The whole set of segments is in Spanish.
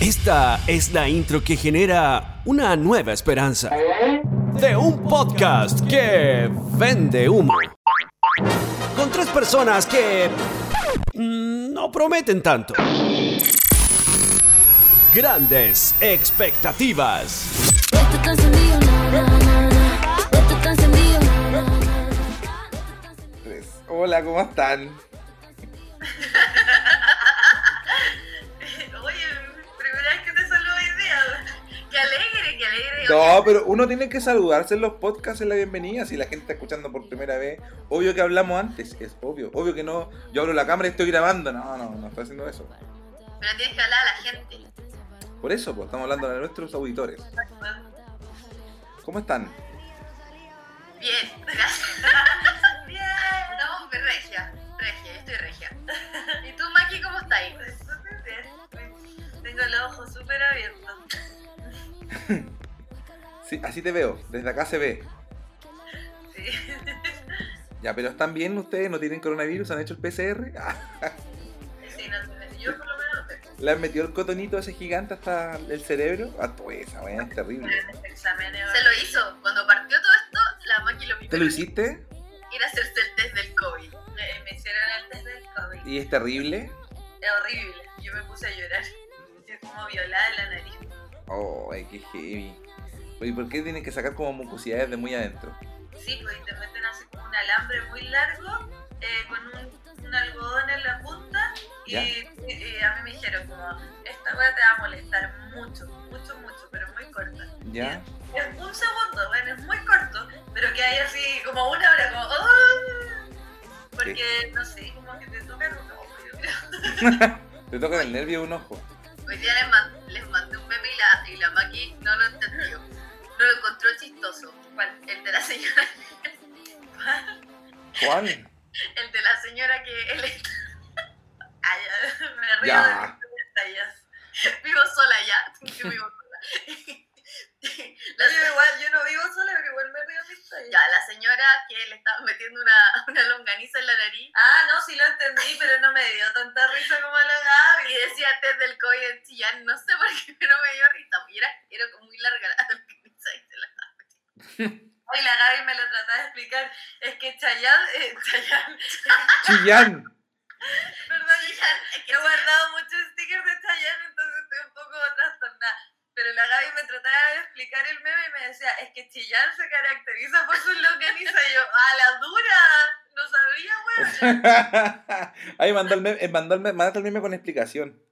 Esta es la intro que genera una nueva esperanza de un podcast que vende humo. Con tres personas que mm, no prometen tanto. Grandes expectativas. Esto está encendido, No, pero uno tiene que saludarse en los podcasts en la bienvenida. Si la gente está escuchando por primera vez, obvio que hablamos antes, es obvio. Obvio que no, yo abro la cámara y estoy grabando. No, no, no estoy haciendo eso. Pero tienes que hablar a la gente. Por eso, pues estamos hablando de nuestros auditores. ¿Cómo están? Bien, gracias. Bien. No, me regia. Regia, yo estoy regia. ¿Y tú, Maki, cómo estás? Tengo los ojos súper abiertos. Sí, así te veo, desde acá se ve. Sí. Ya, pero ¿están bien ustedes? ¿No tienen coronavirus? ¿Han hecho el PCR? Sí, no, yo por lo menos no tengo. ¿Le han metido el cotonito a ese gigante hasta el cerebro? Ah, pues esa weá es terrible. Se lo hizo. Cuando partió todo esto, la Maki lo ¿Te lo hiciste? ir a hacerse el test del COVID. Me, me hicieron el test del COVID. ¿Y es terrible? Es horrible. Yo me puse a llorar. Estoy como violada en la nariz. Oh, ay, qué heavy. ¿Y por qué tienen que sacar como mucosidades de muy adentro? Sí, pues te meten así como un alambre muy largo eh, con un, un algodón en la punta y, y- y a mí me dijeron como, esta weá te va a molestar mucho, mucho, mucho, pero muy corta. ¿Ya? Es un segundo, bueno, es muy corto, pero que hay así como una hora, como, ¡ah! Porque, no sé, como que te tocan un ojo, yo creo. Te toca el nervio de un ojo. Hoy día les mandé un meme y la, y la Maki no lo entendió. No lo encontró chistoso. ¿Cuál? El de la señora. ¿Cuál? El de la señora que él está. Ay, me río Ya. de mis detalles. Vivo sola ya. Yo vivo sola. La Yo se- igual, yo no vivo sola, pero igual me río de mis tallas. Ya, la señora que le estaba metiendo una, una longaniza en la nariz Ah, no, sí lo entendí, pero no me dio tanta risa como la Gaby. y decía test del COVID en Chillán, no sé por qué, pero me dio risa. Y era, era como muy larga la longaniza y se la. Hoy Gaby me lo trataba de explicar. Es que Chayanne, eh, Chayanne, ¡Chillán! perdón, Chillán, es que he guardado muchos stickers de Chayanne, entonces estoy un poco trastornada. Pero la Gaby me trataba de explicar el meme y me decía, es que Chillán se caracteriza por sus longanizas. Y yo, ¡a la dura! No sabía, weón. Ahí mandó el meme, eh, mandó el meme, mandaste el meme con explicación.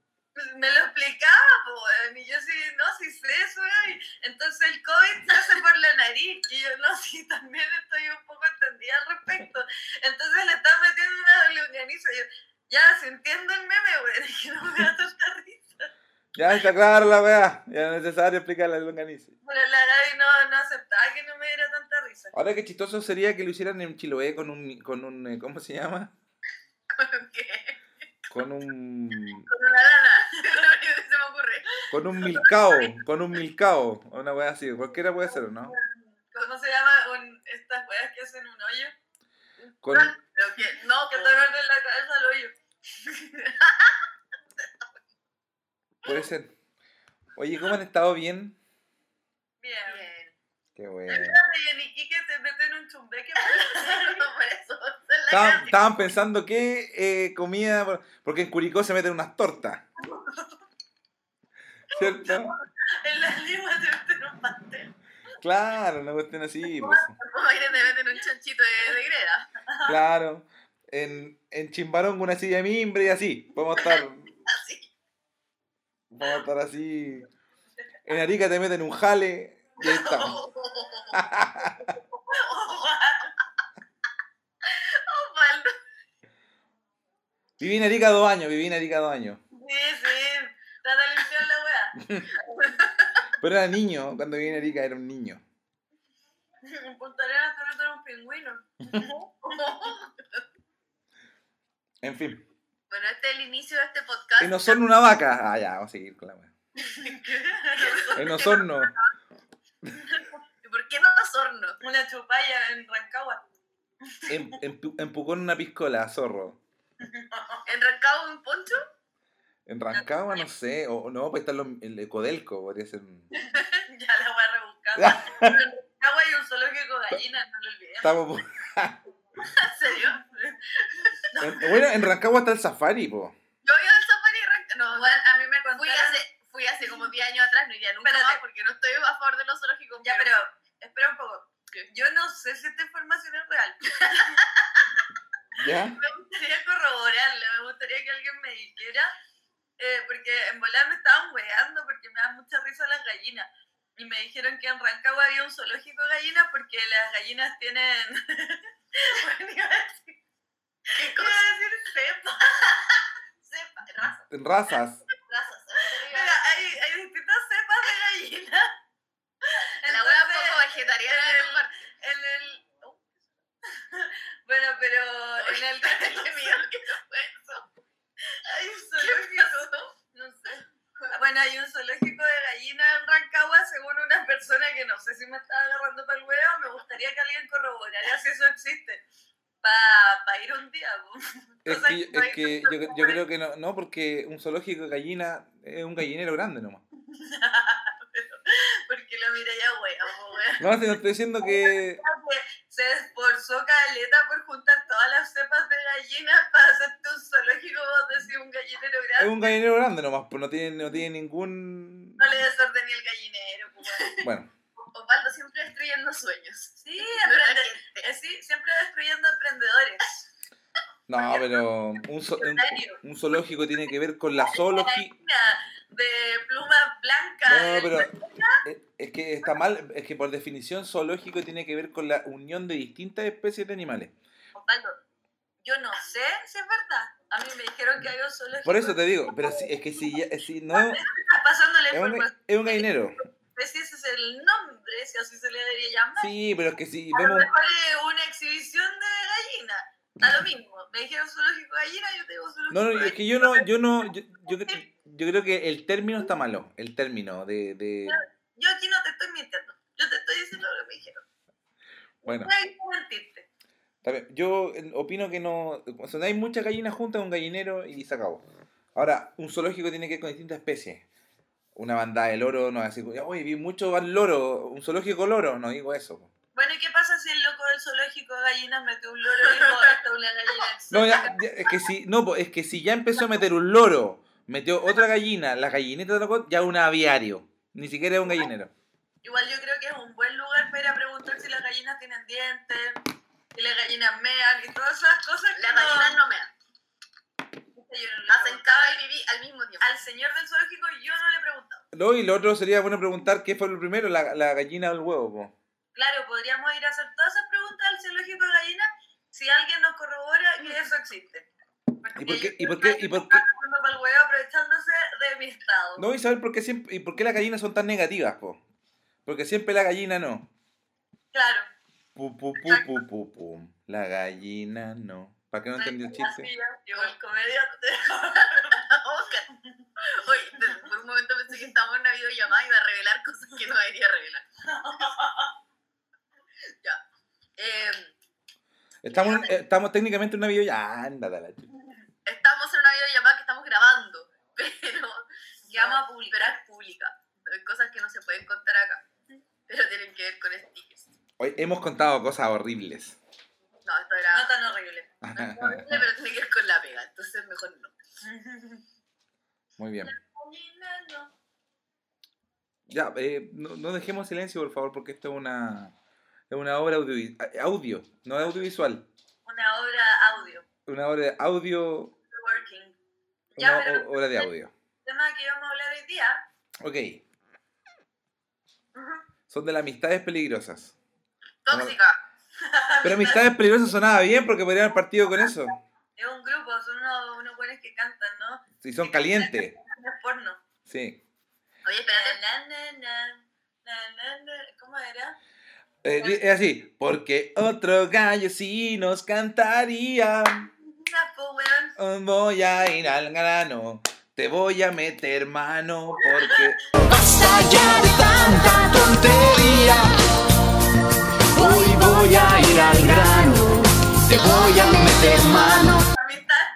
Me lo explicaba, po, weón, y yo sí, no, sí sé eso, weón. Entonces el COVID se hace por la nariz, y yo no, sí, también estoy un poco entendida al respecto. Entonces le están metiendo una longaniza, y yo, ya, si entiendo el meme, es que no me da tanta risa. Ya está claro la weá. Ya es necesario explicar la longaniza. Pero la Gaby no, no aceptaba que no me diera tanta risa. Ahora qué chistoso sería que lo hicieran en Chiloé con un, con un, eh, ¿cómo se llama? ¿Con qué? Con un, Con una lana. Con un milcao, con un milcao, una weá así, cualquiera puede ser, ¿no? ¿Cómo se llama un- estas weas que hacen un hoyo? Con, Pero que, no, Que te en la cabeza al hoyo. puede ser. Oye, ¿cómo han estado bien? Bien. Bien. Qué bueno. Espérate, y en Iquique te meten un chumbeque. No, Estaban, pensando qué eh, comida, por- porque en Curicó se meten unas tortas. ¿Cierto? En la lengua te meten un pastel. Claro, una cuestión así, pues. Te meten un chanchito de, de greda. Claro. En, en Chimbarón una silla de mimbre y así. Podemos estar, Así. podemos estar así. En Arica te meten un jale y ahí estamos. Viví en Arica dos años, viví en Arica dos años. Sí, sí de limpiar la wea. Pero era niño, cuando viví en Arica era un niño. En Punta Arenas te meten un pingüino. En fin. Bueno, este es el inicio de este podcast. En Osorno una vaca. Ah, ya, vamos a seguir con la wea. En Osorno. ¿Y por qué no Osorno? Una chupalla en Rancagua. En, en, Pu- en Pucón una piscola, zorro. ¿En Rancagua un poncho? En Rancagua, no sé. O o no, pues está los- el Ecodelco, podría ser. Ya la voy a rebuscar. En Rancagua hay un zoológico de gallinas, no lo olvidé. Estamos por- ¿En serio? en- bueno, en Rancagua está el safari, po. Yo iba al safari Ranca- No, Bueno, a mí me contaron... fui hace, fui hace como 10 años atrás, no iría nunca Espérate. más porque no estoy a favor de los zoológicos. Ya, pero espera un poco. Yo no sé si esta información es real. ¿Ya? Me gustaría corroborarla, me gustaría que alguien me dijera, eh, porque en volar me estaban weando porque me dan mucha risa las gallinas. Y me dijeron que en Rancagua había un zoológico de gallinas porque las gallinas tienen... bueno, iba a decir, ¿Qué iba cosa? a decir cepa. Sepa, raza, En razas. razas. Mira, hay, hay distintas cepas de gallinas. La wea Entonces, poco vegetariana de tu parte. en el... oh. Bueno, pero en el... Qué miedo que fue eso. Hay un ¿Qué zoológico... Bueno, hay un zoológico de gallinas en Rancagua, según una persona que no sé si me está agarrando para el huevo. Me gustaría que alguien corroborara si eso existe. Para ir un día. Es que, es que yo, creo que no, no, porque un zoológico de gallina es un gallinero grande nomás. Porque lo miré ya, wea. No, no estoy diciendo que. Se esforzó Caleta por juntar todas las cepas de gallinas para hacerte un zoológico, vos decís un gallinero Es grande. un gallinero grande nomás, pues no tiene, no tiene ningún. No le desordené el gallinero, wea. Bueno, Osvaldo siempre destruyendo sueños. Sí, emprende- eh, sí, siempre destruyendo emprendedores. no, pero un, zo- un, un zoológico tiene que ver con la zoología. De plumas blancas. No, pero es- es que está mal, es que por definición zoológico tiene que ver con la unión de distintas especies de animales. Osvaldo, yo no sé si es verdad. A mí me dijeron que hay un zoológico. Por eso te digo, pero si, es que si, ya- si no es Está la un, es un gallinero. Sé si ese es el nombre, si así se le debería llamar. Sí, pero es que si A lo vemos. mejor es una exhibición de gallina. Da lo mismo. Me dijeron zoológico de gallina, yo te digo zoológico No, no, es que yo no, yo no, yo, yo, yo creo que el término está malo, el término de, de Yo aquí no te estoy mintiendo. Yo te estoy diciendo lo que me dijeron. bueno, No yo eh, opino que no, o sea, hay muchas gallinas juntas, un gallinero y se acabó. Ahora, un zoológico tiene que ver con distintas especies. Una bandada de loro, no así, oye, vi mucho loro, un zoológico loro, no digo eso. Bueno, ¿y qué pasa si el zoológico de gallinas metió un loro y dijo, esta es una gallina No, exótica"? ya, ya, es que si, no, es que si ya empezó a meter un loro, metió otra gallina, la gallineta de loco, ya un aviario, ni siquiera es un gallinero. Igual yo creo que es un buen lugar para ir a preguntar si las gallinas tienen dientes, si las gallinas mean y todas esas cosas. que Las gallinas no. Yo no le Hacen cava y viví al mismo tiempo. Al señor del zoológico yo no le he preguntado. No, y lo otro sería bueno preguntar qué fue lo primero, la, la gallina o el huevo, po. Claro, podríamos ir a hacer todas esas preguntas al zoológico de gallinas si alguien nos corrobora que eso existe. ¿Y por qué- y por qué- y por huevo aprovechándose de mi estado. No, y saber por qué siempre, y por qué las gallinas son tan negativas, po. Porque siempre la gallina no. Claro. Pu, pu, pu, pu, pu. La gallina no. ¿Para qué no entendió el chiste? El comediante. Oscar. Oye, por un momento pensé que estábamos en una videollamada y iba a revelar cosas que no debería revelar. ya. Eh, Estamos, en- estamos técnicamente en una video. Ah, ándate a la chucha. estamos en una videollamada que estamos grabando, pero Que vamos a publicar. pero es pública. Hay cosas que no se pueden contar acá, pero tienen que ver con stickers. Hoy hemos contado cosas horribles. No, esto era... No tan horrible. no es horrible, pero tiene que ver con la pega, entonces mejor no. Muy bien. Ya, eh, no, no dejemos silencio, por favor, porque esto es una, es una obra audio, audio, no audiovisual. Una obra audio. Una obra de audio, Working. una pero- obra de audio. El tema que íbamos a hablar hoy día. Ok. Son de las amistades peligrosas. Tóxica. Pero amistades peligrosas sonaba bien porque podrían haber partido con eso. Es un grupo, son unos, unos buenos que cantan, ¿no? Si son calientes. No es porno. Sí. Oye, espérate. Na, na, na. ¿Cómo era? Eh, es así. Porque otro gallo sí nos cantaría. Voy a ir al grano. Te voy a meter mano porque. Basta ya de tanta tontería. Hoy voy a ir al grano. Te voy a meter mano.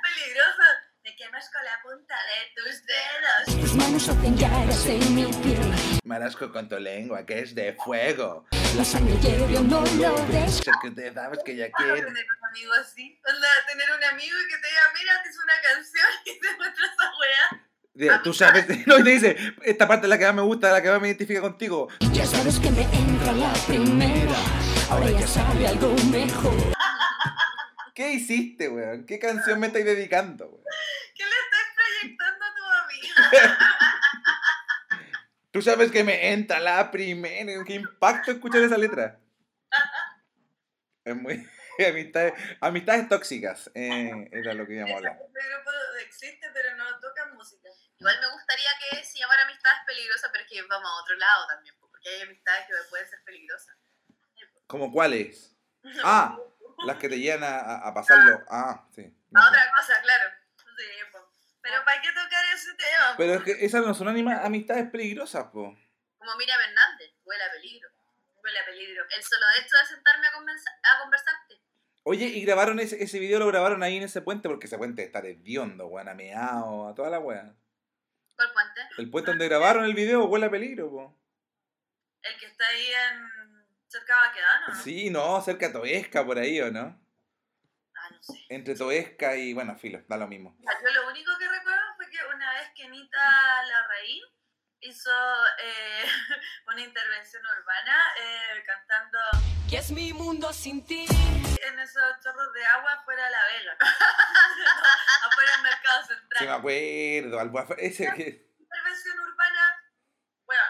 Peligrosas. Me quemas con la punta de tus manos hacen llagas en mi piel. Marasco con tu lengua, que es de fuego. La sangre hierve, no lo. Sé que te sabes que ya ¿Cómo quiero. tener un amigo así? Onda, tener un amigo y que te diga, mira, te hice una canción y te muestra esa weá. Dice, Tú sabes, no, y te dice, esta parte es la que más me gusta, la que más me identifica contigo. Ya sabes que me entra la primera. Ahora ya sabe algo mejor. ¿Qué hiciste, weón? ¿Qué canción me estáis dedicando, weón? ¿Qué le estás proyectando a tu amiga? Tú sabes que me entra la primera. ¿Qué impacto escuchar esa letra? Es muy... Amistades, amistades tóxicas, eh, era lo que íbamos a hablar. Este grupo existe, pero no tocan música. Igual me gustaría que se llamara amistades peligrosas, pero es que vamos a otro lado también, po, porque hay amistades que pueden ser peligrosas. ¿Cómo cuáles? Ah, las que te llevan a, pasarlo. Ah, sí. no A sé. otra cosa, claro. Sí, po. Pero ¿para qué tocar ese tema? Pero es que esas no son anima- amistades peligrosas, po. Como Miriam Hernández, huele a peligro. Huele a peligro. El solo hecho de sentarme a, a conversarte. Oye, y grabaron ese, ese video, lo grabaron ahí en ese puente, porque ese puente está hediondo, weón, ameado, a toda la weá. ¿Cuál puente? El puente donde grabaron el video huele a peligro, po. El que está ahí en cerca de Baquedano, ¿no? Sí, no, cerca de Toesca, por ahí, ¿o no? Sé. Entre Toesca y, bueno, filo, da lo mismo. Yo lo único que recuerdo fue que una vez que Anita Larraín hizo eh, una intervención urbana eh, cantando ¿Qué es mi mundo sin ti? en esos chorros de agua fuera de la vega. afuera del mercado central. Sí, me acuerdo, al- ese que... Intervención urbana, bueno.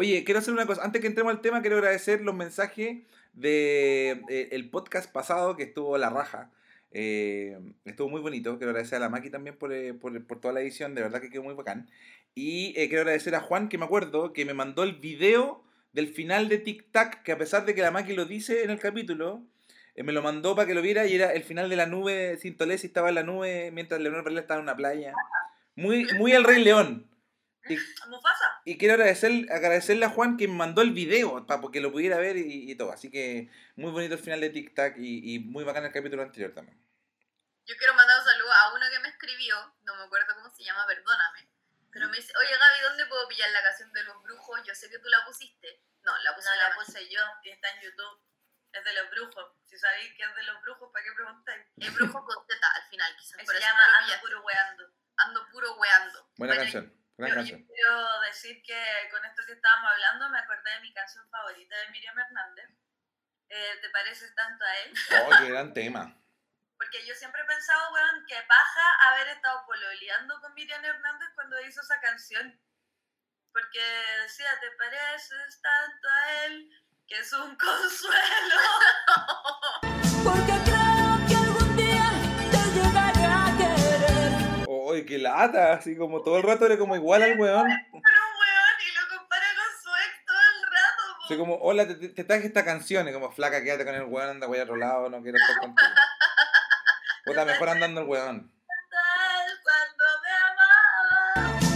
Oye, quiero hacer una cosa. Antes que entremos al tema, quiero agradecer los mensajes de eh, el podcast pasado que estuvo la raja. Eh, estuvo muy bonito. Quiero agradecer a la Maki también por, eh, por, por toda la edición. De verdad que quedó muy bacán. Y quiero agradecer a Juan, que me acuerdo, que me mandó el video del final de Tic Tac, que a pesar de que la Maki lo dice en el capítulo, me lo mandó para que lo viera y era el final de la nube. Sintolesi estaba en la nube mientras Leonor Varela estaba en una playa. Muy, muy el Rey León. Y Mufasa. y quiero agradecer, agradecerle a Juan que me mandó el video para que lo pudiera ver y, y todo. Así que muy bonito el final de Tic Tac y, y muy bacán el capítulo anterior también. Yo quiero mandar un saludo a uno que me escribió, no me acuerdo cómo se llama, perdóname. Pero me dice, oye Gaby, ¿dónde puedo pillar la canción de los brujos? Yo sé que tú la pusiste. No, la puse No la la puse yo y está en YouTube. Es de los brujos. Si sabéis que es de los brujos, ¿para qué preguntáis? Es brujo con Z al final, quizás. Se llama Ando. Puro Weando. Ando puro weando. Buena Bueno, canción, gran Yo, canción. quiero decir que con esto que estábamos hablando me acordé de mi canción favorita de Miriam Hernández. Eh, ¿Te pareces tanto a él? Oh, qué gran tema. Porque yo siempre he pensado, weón, que paja haber estado pololeando con Miriam Hernández cuando hizo esa canción. Porque decía, te pareces tanto a él, que es un consuelo. Qué lata, así como todo el rato era como igual al weón. Pero un weón y lo compara con su ex todo el rato. po. Así como, hola, te, te- traje esta canción. Y como, flaca, quédate con el weón, anda voy a otro lado, no quiero estar contigo. Puta, mejor andando el weón.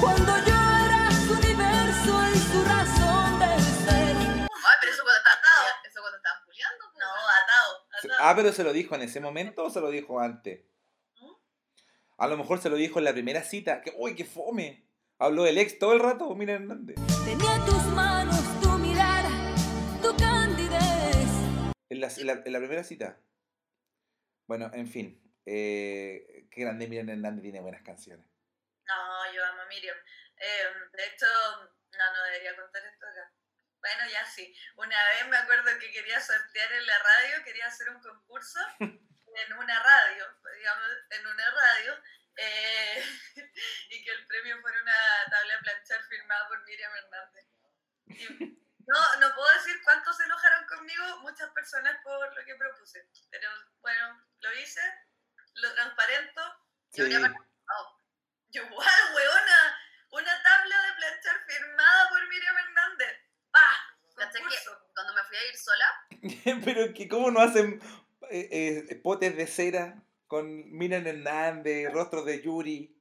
Cuando yo era su universo y su razón de ser. Ay, pero eso cuando estaban Atado. eso cuando estaban puliando. No, atado. atado. Ah, pero se lo dijo en ese momento o se lo dijo antes. A lo mejor se lo dijo en la primera cita. Que, uy, qué fome. Habló del ex todo el rato, mira Hernández. Tenía tus manos, tu mirada, tu candidez. En la, en la- en la primera cita. Bueno, en fin. Eh, qué grande Miriam Hernández tiene buenas canciones. No, yo amo a Miriam. Eh, de hecho, no, no debería contar esto acá. Bueno, ya sí. Una vez me acuerdo que quería sortear en la radio, quería hacer un concurso en una radio, digamos, en una radio, eh, y que el premio fuera una tabla de planchar firmada por Miriam Hernández. Y no, no puedo decir cuántos se enojaron conmigo, muchas personas por lo que propuse, pero bueno, lo hice, lo transparento, Sí. y habría participado. Yo, igual, weona, una tabla de planchar firmada por Miriam Hernández. ¡Pah! ¿Cachai que Concurso. cuando me fui a ir sola? Pero que cómo no hacen eh, eh, potes de cera con Miriam Hernández, rostros de Yuri.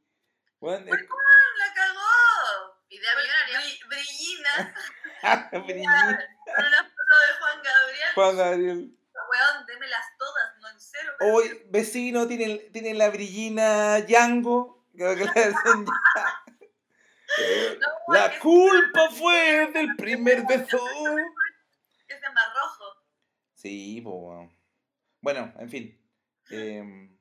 Bueno, es- ¡La cagó! Idea millonaria. Bri- Brillina, Brigitte, con una foto de Juan Gabriel. Juan Gabriel. Weón, démelas todas, no en cero. Hoy, vecino, tienen, tienen la brillina Yango. Creo que la hacen ya. No, La es culpa fue del primer beso. Es de más rojo. Sí, pues. Bueno, en fin. Em,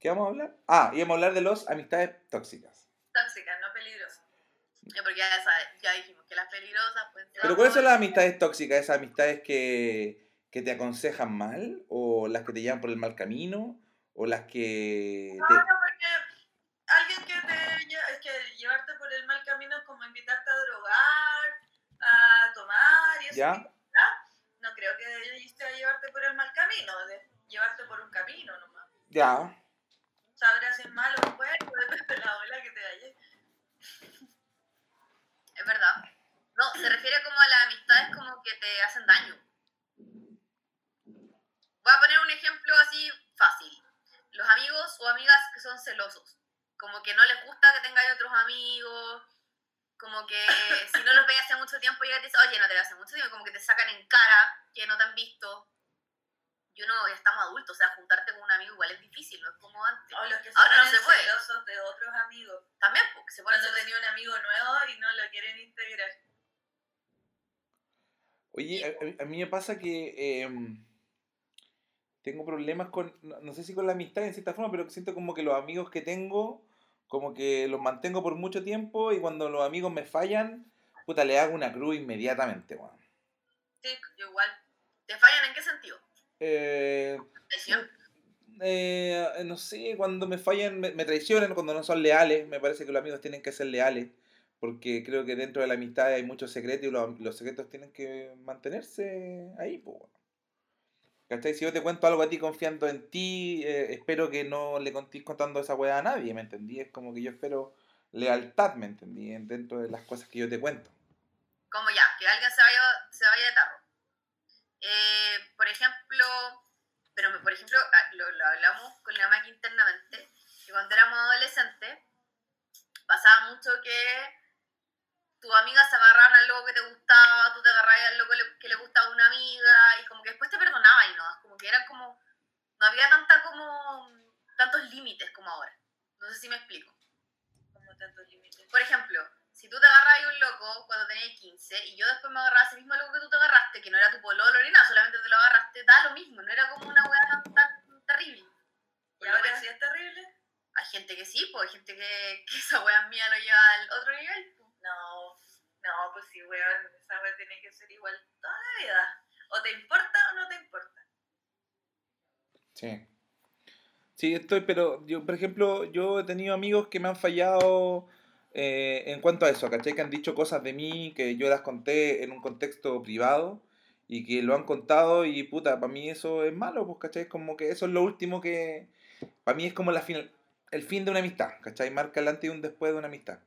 ¿Qué vamos a hablar? Ah, íbamos a hablar de los amistades tóxicas. Tóxica, no peligrosa. Eh, Porque ya, sabes- ya dijimos que las peligrosas ser. Pero ¿cuáles son las amistades tóxicas? ¿Esas amistades que, que te aconsejan mal? ¿O las que te llevan por el mal camino? ¿O las que... No, te- no, porque alguien que te es que llevarte por el mal camino es como invitarte a drogar, a tomar y eso. ¿Ya? No creo que lleguiste a llevarte por el mal camino, de llevarte por un camino nomás. Ya. Sabrás si es malo o bueno, depende de la ola que te vayas. Es verdad. No, se refiere como a las amistades como que te hacen daño. Voy a poner un ejemplo así fácil. Los amigos o amigas que son celosos. Como que no les gusta que tengáis otros amigos. Como que si no los veis hace mucho tiempo y te dicen, oye, no te veo hace mucho tiempo. Como que te sacan en cara que no te han visto. Y uno ya estamos adultos, o sea, juntarte con un amigo igual es difícil, no es como antes. O los que se Ahora no se puede. celosos de otros amigos. También, porque se ponen Cuando celosos. tenía un amigo nuevo y no lo quieren integrar. Oye, a, mí me pasa que em, tengo problemas con, no, no sé si con la amistad en cierta forma, pero siento como que los amigos que tengo, como que los mantengo por mucho tiempo y cuando los amigos me fallan, puta, le hago una cruz inmediatamente, weón. Sí, yo igual. ¿Te fallan en qué sentido? Eh, eh, no sé, cuando me fallan, me, me traicionan, cuando no son leales, me parece que los amigos tienen que ser leales, porque creo que dentro de la amistad hay muchos secretos y los, los secretos tienen que mantenerse ahí, pues. ¿Cachai? Si yo te cuento algo a ti confiando en ti, eh, espero que no le contéis contando esa weá a nadie, ¿me entendí? Es como que yo espero lealtad, ¿me entendí? Dentro de las cosas que yo te cuento. como ya, que alguien se vaya, se vaya de tarro. Eh, por ejemplo, pero me- por ejemplo, ah, lo, lo hablamos con la Maki internamente, que cuando éramos adolescentes, pasaba mucho que tus amigas se agarraban al loco que te gustaba, tú te agarrabas al loco le- que le gustaba a una amiga, y como que después te perdonaban y no, como que era como, no había tanta como, tantos límites como ahora. No sé si me explico. Como tantos límites. Por ejemplo, si tú te agarras a un loco cuando tenías 15 y yo después me agarraba a ese mismo loco que tú te agarraste, que no era tu pololo ni nada, solamente te lo agarraste, da lo mismo, no era como una weá tan, tan terrible. ¿Y ahora sí es terrible? hay gente que sí, pues hay gente que, que esa weá mía lo lleva al otro nivel. pues. No, no, pues sí, weón, esa weá tiene que ser igual toda la vida. O te importa o no te importa. Sí. Sí, estoy, pero yo, por ejemplo, yo he tenido amigos que me han fallado eh, en cuanto a eso, ¿cachai? Que han dicho cosas de mí que yo las conté en un contexto privado y que lo han contado y puta, para mí eso es malo, pues, ¿cachai? Como que eso es lo último que... Para mí es como la final, el fin de una amistad, ¿cachai? Marca el antes y un después de una amistad.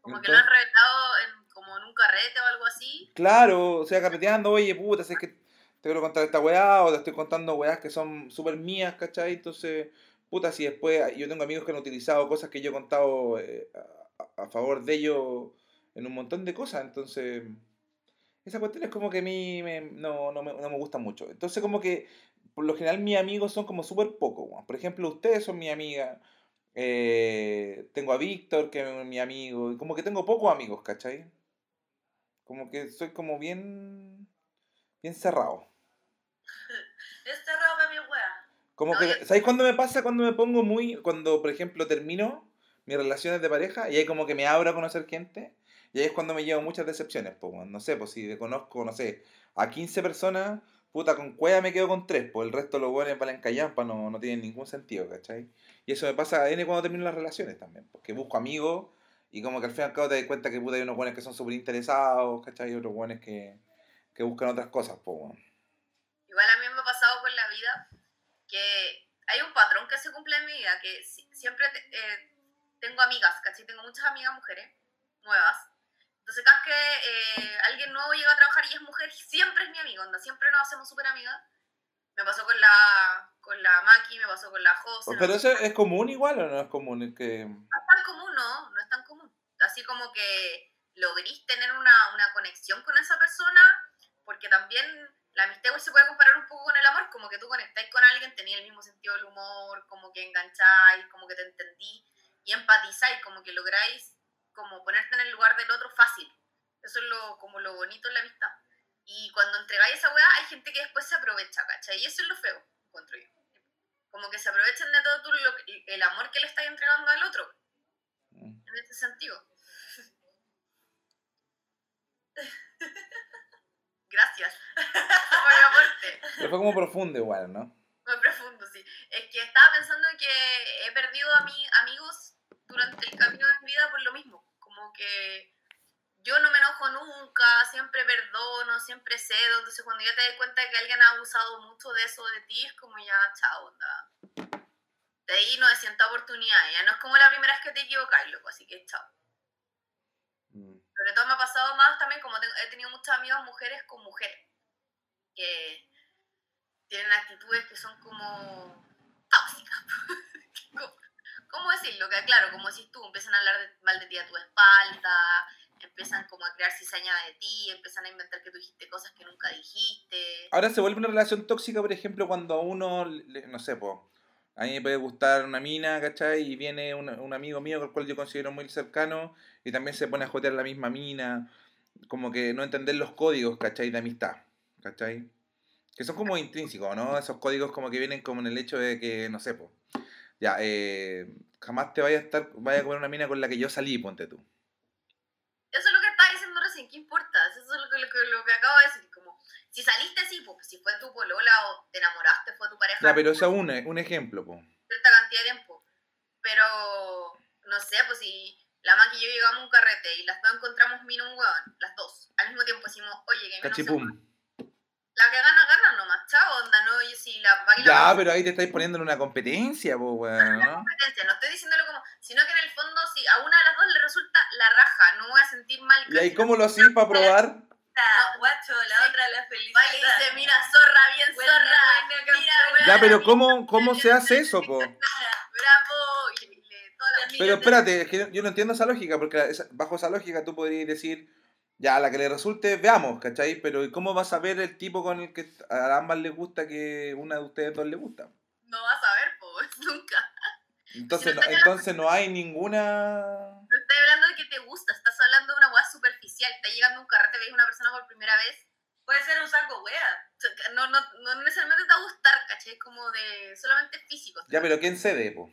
Como que lo han revelado en, como en un carrete o algo así. Claro, o sea, carreteando, oye, puta, si es que te quiero contar esta weá, o te estoy contando weás que son súper mías, ¿cachai? Entonces, puta, si después yo tengo amigos que han utilizado cosas que yo he contado eh, a, a favor de ellos en un montón de cosas, entonces, esa cuestión es como que a mí me- no, no, me, no me gusta mucho. Entonces, como que, por lo general, mis amigos son como súper pocos, weón. Por ejemplo, ustedes son mi amiga. eh, tengo a Víctor, que es mi amigo. y Como que tengo pocos amigos, ¿cachai? Como que soy como bien. bien cerrado. Es cerrado mi weá. Como No, que, yo- ¿sabéis cuándo me pasa? Cuando me pongo muy. Cuando, por ejemplo, termino mis relaciones de pareja y ahí como que me abro a conocer gente. Y ahí es cuando me llevo muchas decepciones. Pues, no sé, pues si conozco, no sé, a 15 personas, puta, con cueva me quedo con 3. Pues el resto los buenos para encallampa no, no tienen ningún sentido, ¿cachai? Y eso me pasa N cuando termino las relaciones también. Porque busco amigos y como que al fin y al cabo te das cuenta que puta, hay unos buenos que son súper interesados, ¿cachai? Y otros buenos que, que buscan otras cosas, pues, weón. Igual a mí me ha pasado con la vida que hay un patrón que se cumple en mi vida, que si- siempre eh, tengo amigas, ¿cachai? Tengo muchas amigas mujeres nuevas. Entonces cada vez que eh, alguien nuevo llega a trabajar y es mujer, siempre es mi amiga, onda, siempre nos hacemos súper amigas. Me pasó con la, con la Maki, me pasó con la Jose. Pero eso es común igual o no es común? Es que... no es tan común, no, no es tan común. Así como que logrís tener una, una conexión con esa persona, porque también la amistad igual se puede comparar un poco con el amor, como que tú conectáis con alguien, tenéis el mismo sentido del humor, como que engancháis, como que te entendí y empatizáis, como que lográis como ponerte en el lugar del otro fácil. Eso es lo, como lo bonito en la amistad. Y cuando entregáis esa weá, hay gente que después se aprovecha, ¿cachai? Y eso es lo feo, encuentro yo. Como que se aprovechan de todo tú lo el amor que le estás entregando al otro, Mm. en ese sentido. Gracias por el aporte. Pero fue como profundo igual, ¿no? Muy profundo, sí. Es que estaba pensando que he perdido a mi, amigos durante el camino de mi vida por lo mismo. Como que yo no me enojo nunca, siempre perdono, siempre cedo. Entonces, cuando ya te das cuenta de que alguien ha abusado mucho de eso de ti, es como ya, chao, onda. De ahí no siento oportunidad. Ya no es como la primera vez que te equivocas, loco, así que chao. Mm. Sobre todo me ha pasado más también, como tengo- he tenido muchas amigas mujeres con mujeres, que tienen actitudes que son como tóxicas. ¿Cómo- ¿Cómo decirlo? Que claro, como decís tú, empiezan a hablar de- mal de ti a tu espalda, empiezan como a crear cizaña de ti, empiezan a inventar que tú dijiste cosas que nunca dijiste. Ahora se vuelve una relación tóxica, por ejemplo, cuando a uno, no sé, po, a mí me puede gustar una mina, ¿cachai? Y viene un, un amigo mío, con el cual yo considero muy cercano, y también se pone a jotear la misma mina, como que no entender los códigos, ¿cachai? De amistad, ¿cachai? Que son como intrínsecos, ¿no? Esos códigos como que vienen como en el hecho de que, no sé, po, ya, eh, jamás te vaya a estar, vaya a comer una mina con la que yo salí, ponte tú. Eso es lo que estaba diciendo recién, ¿qué importa? Eso es lo que, lo que, lo que acabo de decir. Como, si saliste así, pues si fue tu polola o te enamoraste, fue tu pareja. Ya, pero eso es un, un ejemplo, po. cierta cantidad de tiempo. Pero, no sé, pues si la Maki y yo llegamos a un carrete y las dos encontramos mina un hueón, las dos, al mismo tiempo decimos, oye, que Cachipum. La que gana, gana nomás, chao, onda, no, y si la Maki Ya, pero ahí te estáis poniendo en una competencia, po, weón, ¿no? competencia, no estoy diciéndolo como, sino que en el fondo, si a una de las dos le resulta la raja, no voy a sentir mal. ¿Y ahí cómo lo hacís para probar? Guacho, la Sí. otra la felicita. Va y le dice, mira, zorra, bien Buena, zorra, buena, mira, buena, Ya, pero ¿cómo, cómo se hace eso, po? bravo, y le, le- toda la Pero espérate, es que yo- yo no entiendo esa lógica, porque esa- bajo esa lógica tú podrías decir, ya, a la que le resulte, veamos, ¿cachai? Pero ¿y ¿cómo vas a ver el tipo con el que a ambas les gusta que una de ustedes dos le gusta? No vas a ver, pues, nunca. Entonces, no, entonces no hay ninguna... No estoy hablando de que te gusta, estás hablando de una weá superficial. Estás llegando un carrete, ves una persona por primera vez. Puede ser un saco wea. No, no, no necesariamente te va a gustar, ¿cachai? Como de solamente físico. Ya, pero ¿quién cede, po?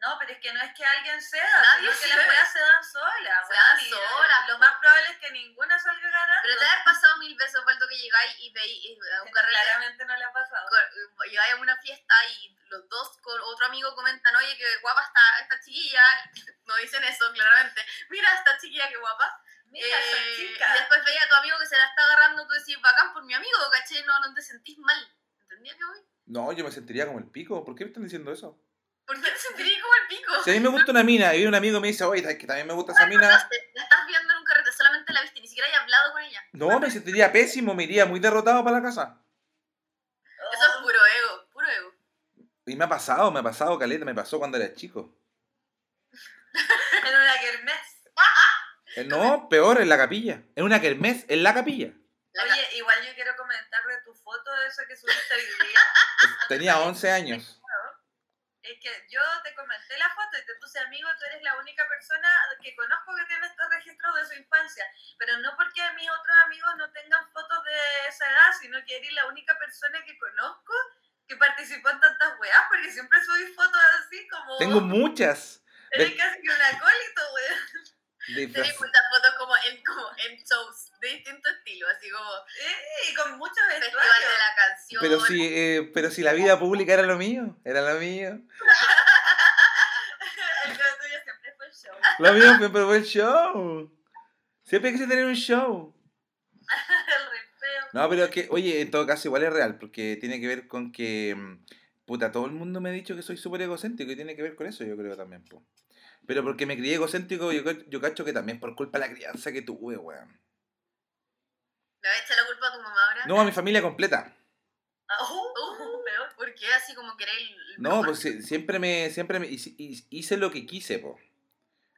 No, pero es que no es que alguien sea, Nadie sino que las weas se dan solas. Se dan y solas, Lo más probable es que ninguna salga ganando. Pero te ha pasado mil veces, Falto, que llegáis y veis eh, a un carrete. Claramente no le ha pasado. co- Llegáis a una fiesta y los dos con otro amigo comentan, oye, qué guapa está esta chiquilla. No dicen eso, claramente. Mira esta chiquilla, qué guapa. Mira, Eh, esa y chica. después veía a tu amigo que se la está agarrando, tú decís, bacán por mi amigo, ¿cachai? No, no te sentís mal. ¿Entendías que voy? No, yo me sentiría como el pico. ¿Por qué me están diciendo eso? ¿Por qué te sentirías como el pico? Si a mí me gusta una mina y un amigo me dice, oye, ¿sabes que también me gusta esa mina, Contaste, La estás viendo en un carrete, solamente la viste, ni siquiera hay hablado con ella. no, me sentiría pésimo, me iría muy derrotado para la casa. Eso es puro ego, puro ego. Y me ha pasado, me ha pasado, Caleta, me pasó cuando era chico. En una kermés. Eh, No, peor, en la capilla. En una kermés, en la capilla. La Oye, igual yo quiero comentar de tu foto de eso que subiste hoy día. Tenía 11 años. Es que yo te comenté la foto y te puse amigo, tú eres la única persona que conozco que tiene estos registros de su infancia. Pero no porque mis otros amigos no tengan fotos de esa edad, sino que eres la única persona que conozco que participó en tantas weas, porque siempre subí fotos así como... Tengo muchas. Eres casi que un acólito, weón. Disfraz- Tenés muchas fotos como en, como en shows de distinto estilo, así como Eh, y con muchos festival vestuarios. de la canción. Pero si, eh, pero si la vida pública era lo mío, era lo mío. El tuyo siempre fue el show. Lo mío siempre fue el show. Siempre quise tener un show. El repeo. No, pero es que, oye, en todo caso igual es real, porque tiene que ver con que, mm, puta, todo el mundo me ha dicho que soy súper egocéntrico y tiene que ver con eso, yo creo también, po. Pero porque me crié egocéntrico, yo, yo cacho que también por culpa de la crianza que tuve, weón. ¿Le vas a echar la culpa a tu mamá ahora? No, a mi familia completa. Peor. ¿Por qué? Así como queréis. el- No, pues siempre me, siempre me hice lo que quise, po.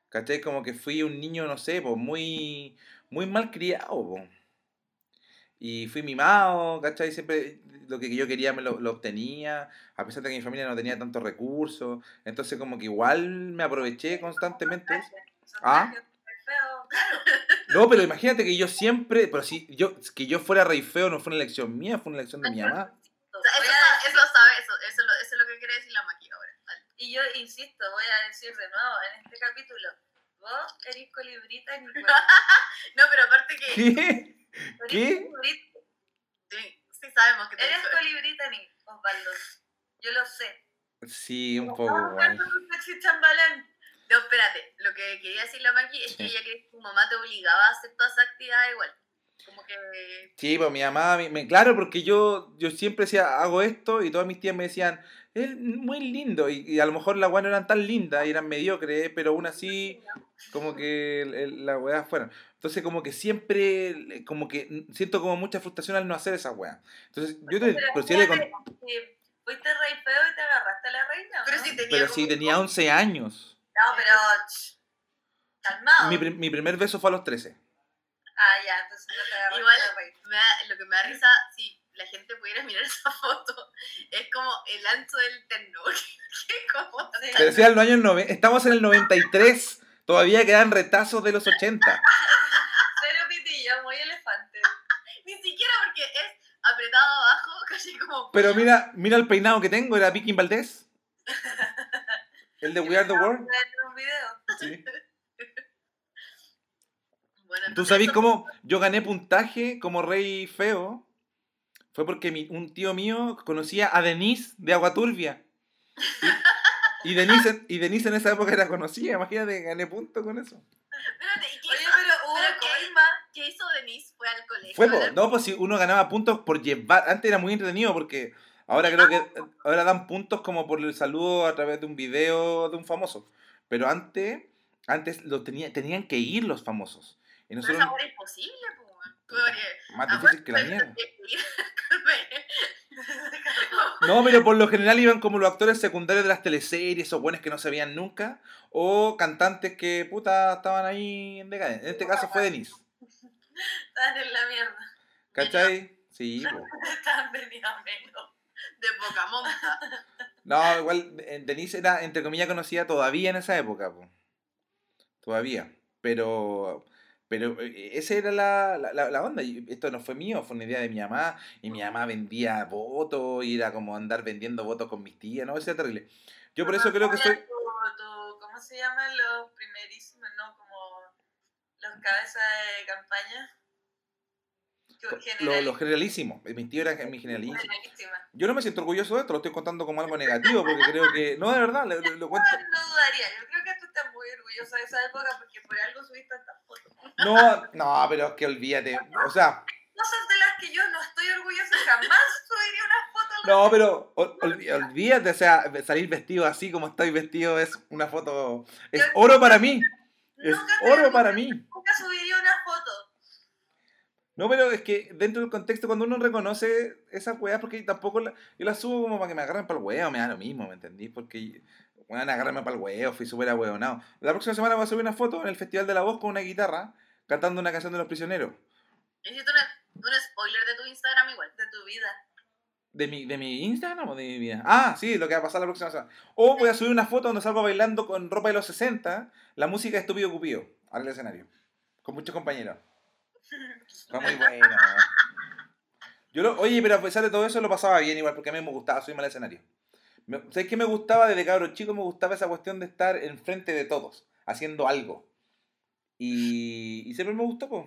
¿Cachai? Como que fui un niño, no sé, po, muy, muy mal criado, po. Y fui mimado, ¿cachai? Siempre lo que yo quería me lo, lo obtenía, a pesar de que mi familia no tenía tantos recursos. Entonces como que igual me aproveché constantemente. Ah. No, pero imagínate que yo siempre, pero si yo, que yo fuera rey feo no fue una elección mía, fue una elección de mi mamá. Eso, eso sabe, eso, eso, es lo que quiere decir la ahora. Dale. Y yo insisto, voy a decir de nuevo en este capítulo, vos eres colibrita ni No, pero aparte que. ¿Qué? ¿Qué? Sí, sí sabemos que te Eres colibrita ni Osvaldo. Yo lo sé. Sí, un poco igual. No, espérate. Lo que quería decir la Maki es que ella cree que tu mamá te obligaba a hacer todas esas actividades igual. Como que. Sí, pues mi mamá, me, me- claro, porque yo, yo siempre decía, hago esto, y todas mis tías me decían, es muy lindo, y, y a lo mejor las weas no eran tan lindas, y eran mediocres, pero aún así, como que el- el- las weas fueron. Entonces, como que siempre, como que siento como mucha frustración al no hacer esas weas. Entonces, yo te, Pero pero si le con- si fuiste rey feo y te agarraste a la reina. Pero ¿no? si tenía. pero si tenía 11 años. No, pero. ch, calmado. Mi, mi primer beso fue a los 13. Ah, ya, entonces no te agarraste Igual, a la reina. me da- lo que me da risa, si la gente pudiera mirar esa foto, es como el ancho del terno. que como. Sí. Te decía en los años 90, estamos en el 93, todavía quedan retazos de los 80. Cero pitillo, muy elefante. Ni siquiera porque es apretado abajo, casi como. Pero mira, mira el peinado que tengo, era Viking Valdés. El de We Are the World. En un video. Sí. Bueno, ¿Tú eso- cómo yo gané puntaje como rey feo? Fue porque mi- un tío mío conocía a Denise de Agua Turbia. Y, Denise, y Denise en esa época era conocida, imagínate, gané puntos con eso. Espérate, ¿y qué Oye, hizo? pero hubo ¿Pero qué? coima. ¿Qué hizo Denise? Fue al colegio. Fue, po, no, pues si uno ganaba puntos por llevar, antes era muy entretenido porque ahora creo que ahora dan puntos como por el saludo a través de un video de un famoso. Pero antes, antes lo tenía, tenían que ir los famosos. Y nosotros, esa hora es imposible, pues. Más Ah, difícil que la mierda. No, pero por lo general iban como los actores secundarios de las teleseries o buenos que no se veían nunca, o cantantes que puta estaban ahí en decadencia. En este caso fue Denise. Están en la mierda. ¿Cachai? Sí, po. Están venidos menos. De poca monta. No, igual eh, Denise era, entre comillas, conocida todavía en esa época. po. Todavía. Pero. Pero eh, esa era la, la, la- onda. y Esto no fue mío, fue una idea de mi mamá. Y mi mamá vendía votos, y era como andar vendiendo votos con mis tías. No, eso era terrible. Yo por eso creo que soy. ¿Cómo se llaman los primerísimos? No, como los cabezas de campaña. Lo, lo generalísimo. Mi tío era mi generalísimo. Yo no me siento orgulloso de esto, lo estoy contando como algo negativo, porque creo que. No, de verdad, lo, cuento. No, no dudaría. Yo creo que tú estás muy orgullosa de esa época porque por algo subiste tantas fotos. No, no, pero es que olvídate. O sea, Cosas de las que yo no estoy orgullosa jamás subiría una foto. no, pero ol- olvídate, o sea, salir vestido así como estoy vestido es una foto. Es oro para mí. Es oro para mí. Nunca subiría una foto. No, pero es que dentro del contexto, cuando uno reconoce esas weas, porque tampoco la- yo las subo como para que me agarren para el huevo, me da lo mismo, ¿me entendí? Porque, bueno, agarrarme para el huevo, fui súper ahueonado. La próxima semana voy a subir una foto en el Festival de la Voz con una guitarra, cantando una canción de los prisioneros. Una- un spoiler de tu Instagram igual. De tu vida. ¿De mi, ¿De mi Instagram o de mi vida? Ah, sí, lo que va a pasar la próxima semana. O voy a subir una foto donde salgo bailando con ropa de los 60, la música de Estúpido Cupido, al escenario. Con muchos compañeros. Fue muy bueno. weón. Yo lo, oye, pero a pesar de todo eso lo pasaba bien igual, porque a mí me gustaba subirme al escenario. Me- ¿Sabes qué me gustaba desde cabro chico? Me gustaba esa cuestión de estar enfrente de todos, haciendo algo. Y, y siempre me gustó, pues.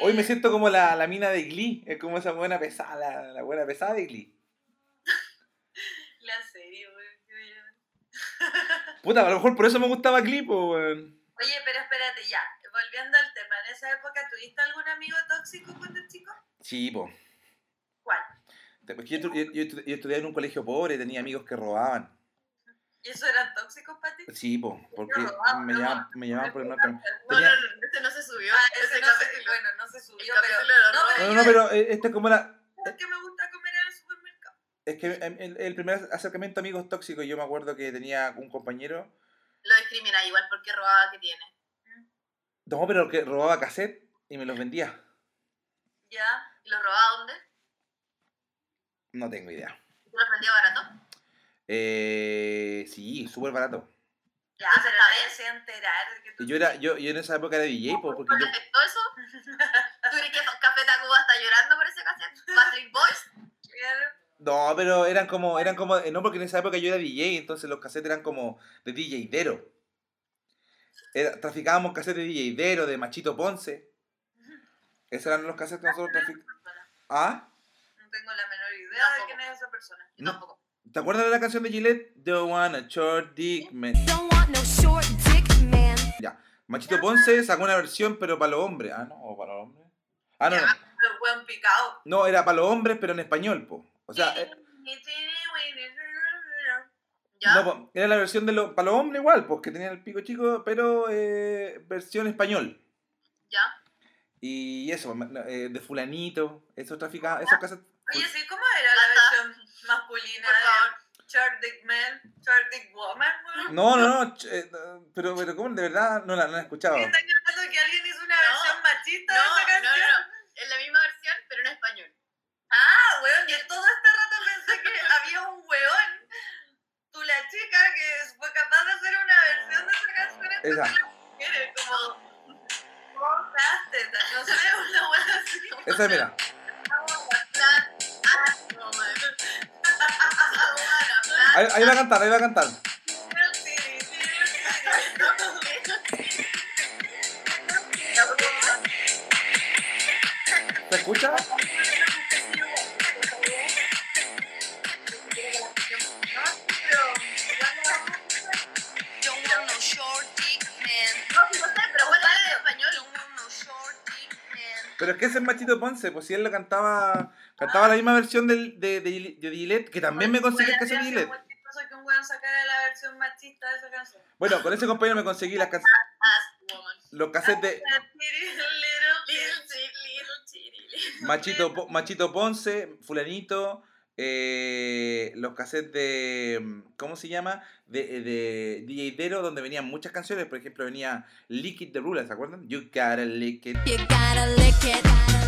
Hoy me siento como la, la mina de Glee, es como esa buena pesada, la, la buena pesada de Glee. La serie, ya- Puta, a lo mejor por eso me gustaba Glee, pues, weón. Oye, pero espérate, ya. Volviendo al tema, ¿en esa época tuviste algún amigo tóxico cuando chico? Sí, pues. ¿Cuál? Yo, estu- yo- yo estu- yo estudié en un colegio pobre, tenía amigos que robaban. ¿Y eso eran tóxicos para ti? Sí, pues, porque robaban, me no. llamaban, me llamaban por el mal No. No, Tenía- no, no, este no se subió. Ah, ese ese no se, bueno, no se subió, El pero... No, pero No, yo- no, pero eh, este es como la... ¿Sabes qué me gusta comer en el supermercado? Es que el, el- el primer acercamiento a amigos tóxicos, yo me acuerdo que tenía un compañero, Lo discrimina igual porque robaba que tiene. No, pero que robaba cassette y me los vendía. Ya. ¿Y lo robaba dónde? No tengo idea. ¿Tú los vendía barato? Eh, sí, súper barato. Ya, pero está bien. se enterar que tú... Yo, era, yo, yo en esa época era DJ, po, porque ¿No yo... afectó eso? ¿Tú crees que Café Tacuba está llorando por ese cassette? ¿Patrick Boys? No, pero eran como, eran como, eh, no, porque en esa época yo era DJ, entonces los cassettes eran como de DJ Dero. Era, traficábamos cassettes de DJ Dero, de Machito Ponce. Esos eran los cassettes que nosotros traficábamos. ¿Ah? No tengo la menor idea de quién es esa persona. Yo No. tampoco. ¿Te acuerdas de la canción de Gillette? Don't want a short dick man. Don't want no short dick man. Ya. Machito Ponce sacó una versión, pero para los hombres. Ah, no, o para los hombres. Ah, no, no. Los hueón picado. No, era para los hombres, pero en español, po. O sea, eh, ¿Ya? no, era la versión de los, para los hombres igual, porque tenían el pico chico, pero eh, versión español. ¿Ya? Y eso, eh, de fulanito, esos traficados, esos cassettes. Oye, sí, ¿cómo era la Hasta- versión masculina Por favor. de Short Dick Man, Short Dick Woman? No, no, no, ch- eh, no, pero, pero ¿cómo? De verdad no la, no la he escuchado. ¿Están hablando que alguien hizo una No, versión machista No, de esa canción? no, no. Es la misma versión, pero en español. Ah, weón, yo todo este rato pensé que había un weón, la chica, que fue capaz de hacer una versión de esa canción en Esa, mujeres, como... Las tetas, no sé, una weón así. esa, mira. Ahí, ahí va a cantar, ahí va a cantar. ¿Se escucha? Pero es que ese es Machito Ponce, pues si él lo cantaba, cantaba la misma versión del, de, de, de Gillette, que también me conseguí el cassette de Gillette. que un weón sacara la versión machista de esa canción. Bueno, con ese compañero me conseguí las woman. los cassettes de Machito, Machito Ponce, Fulanito, eh, los cassettes de. ¿Cómo se llama? De, de DJ Dero, donde venían muchas canciones. Por ejemplo, venía Lick It the Ruler, ¿se acuerdan? You gotta lick it. You gotta lick it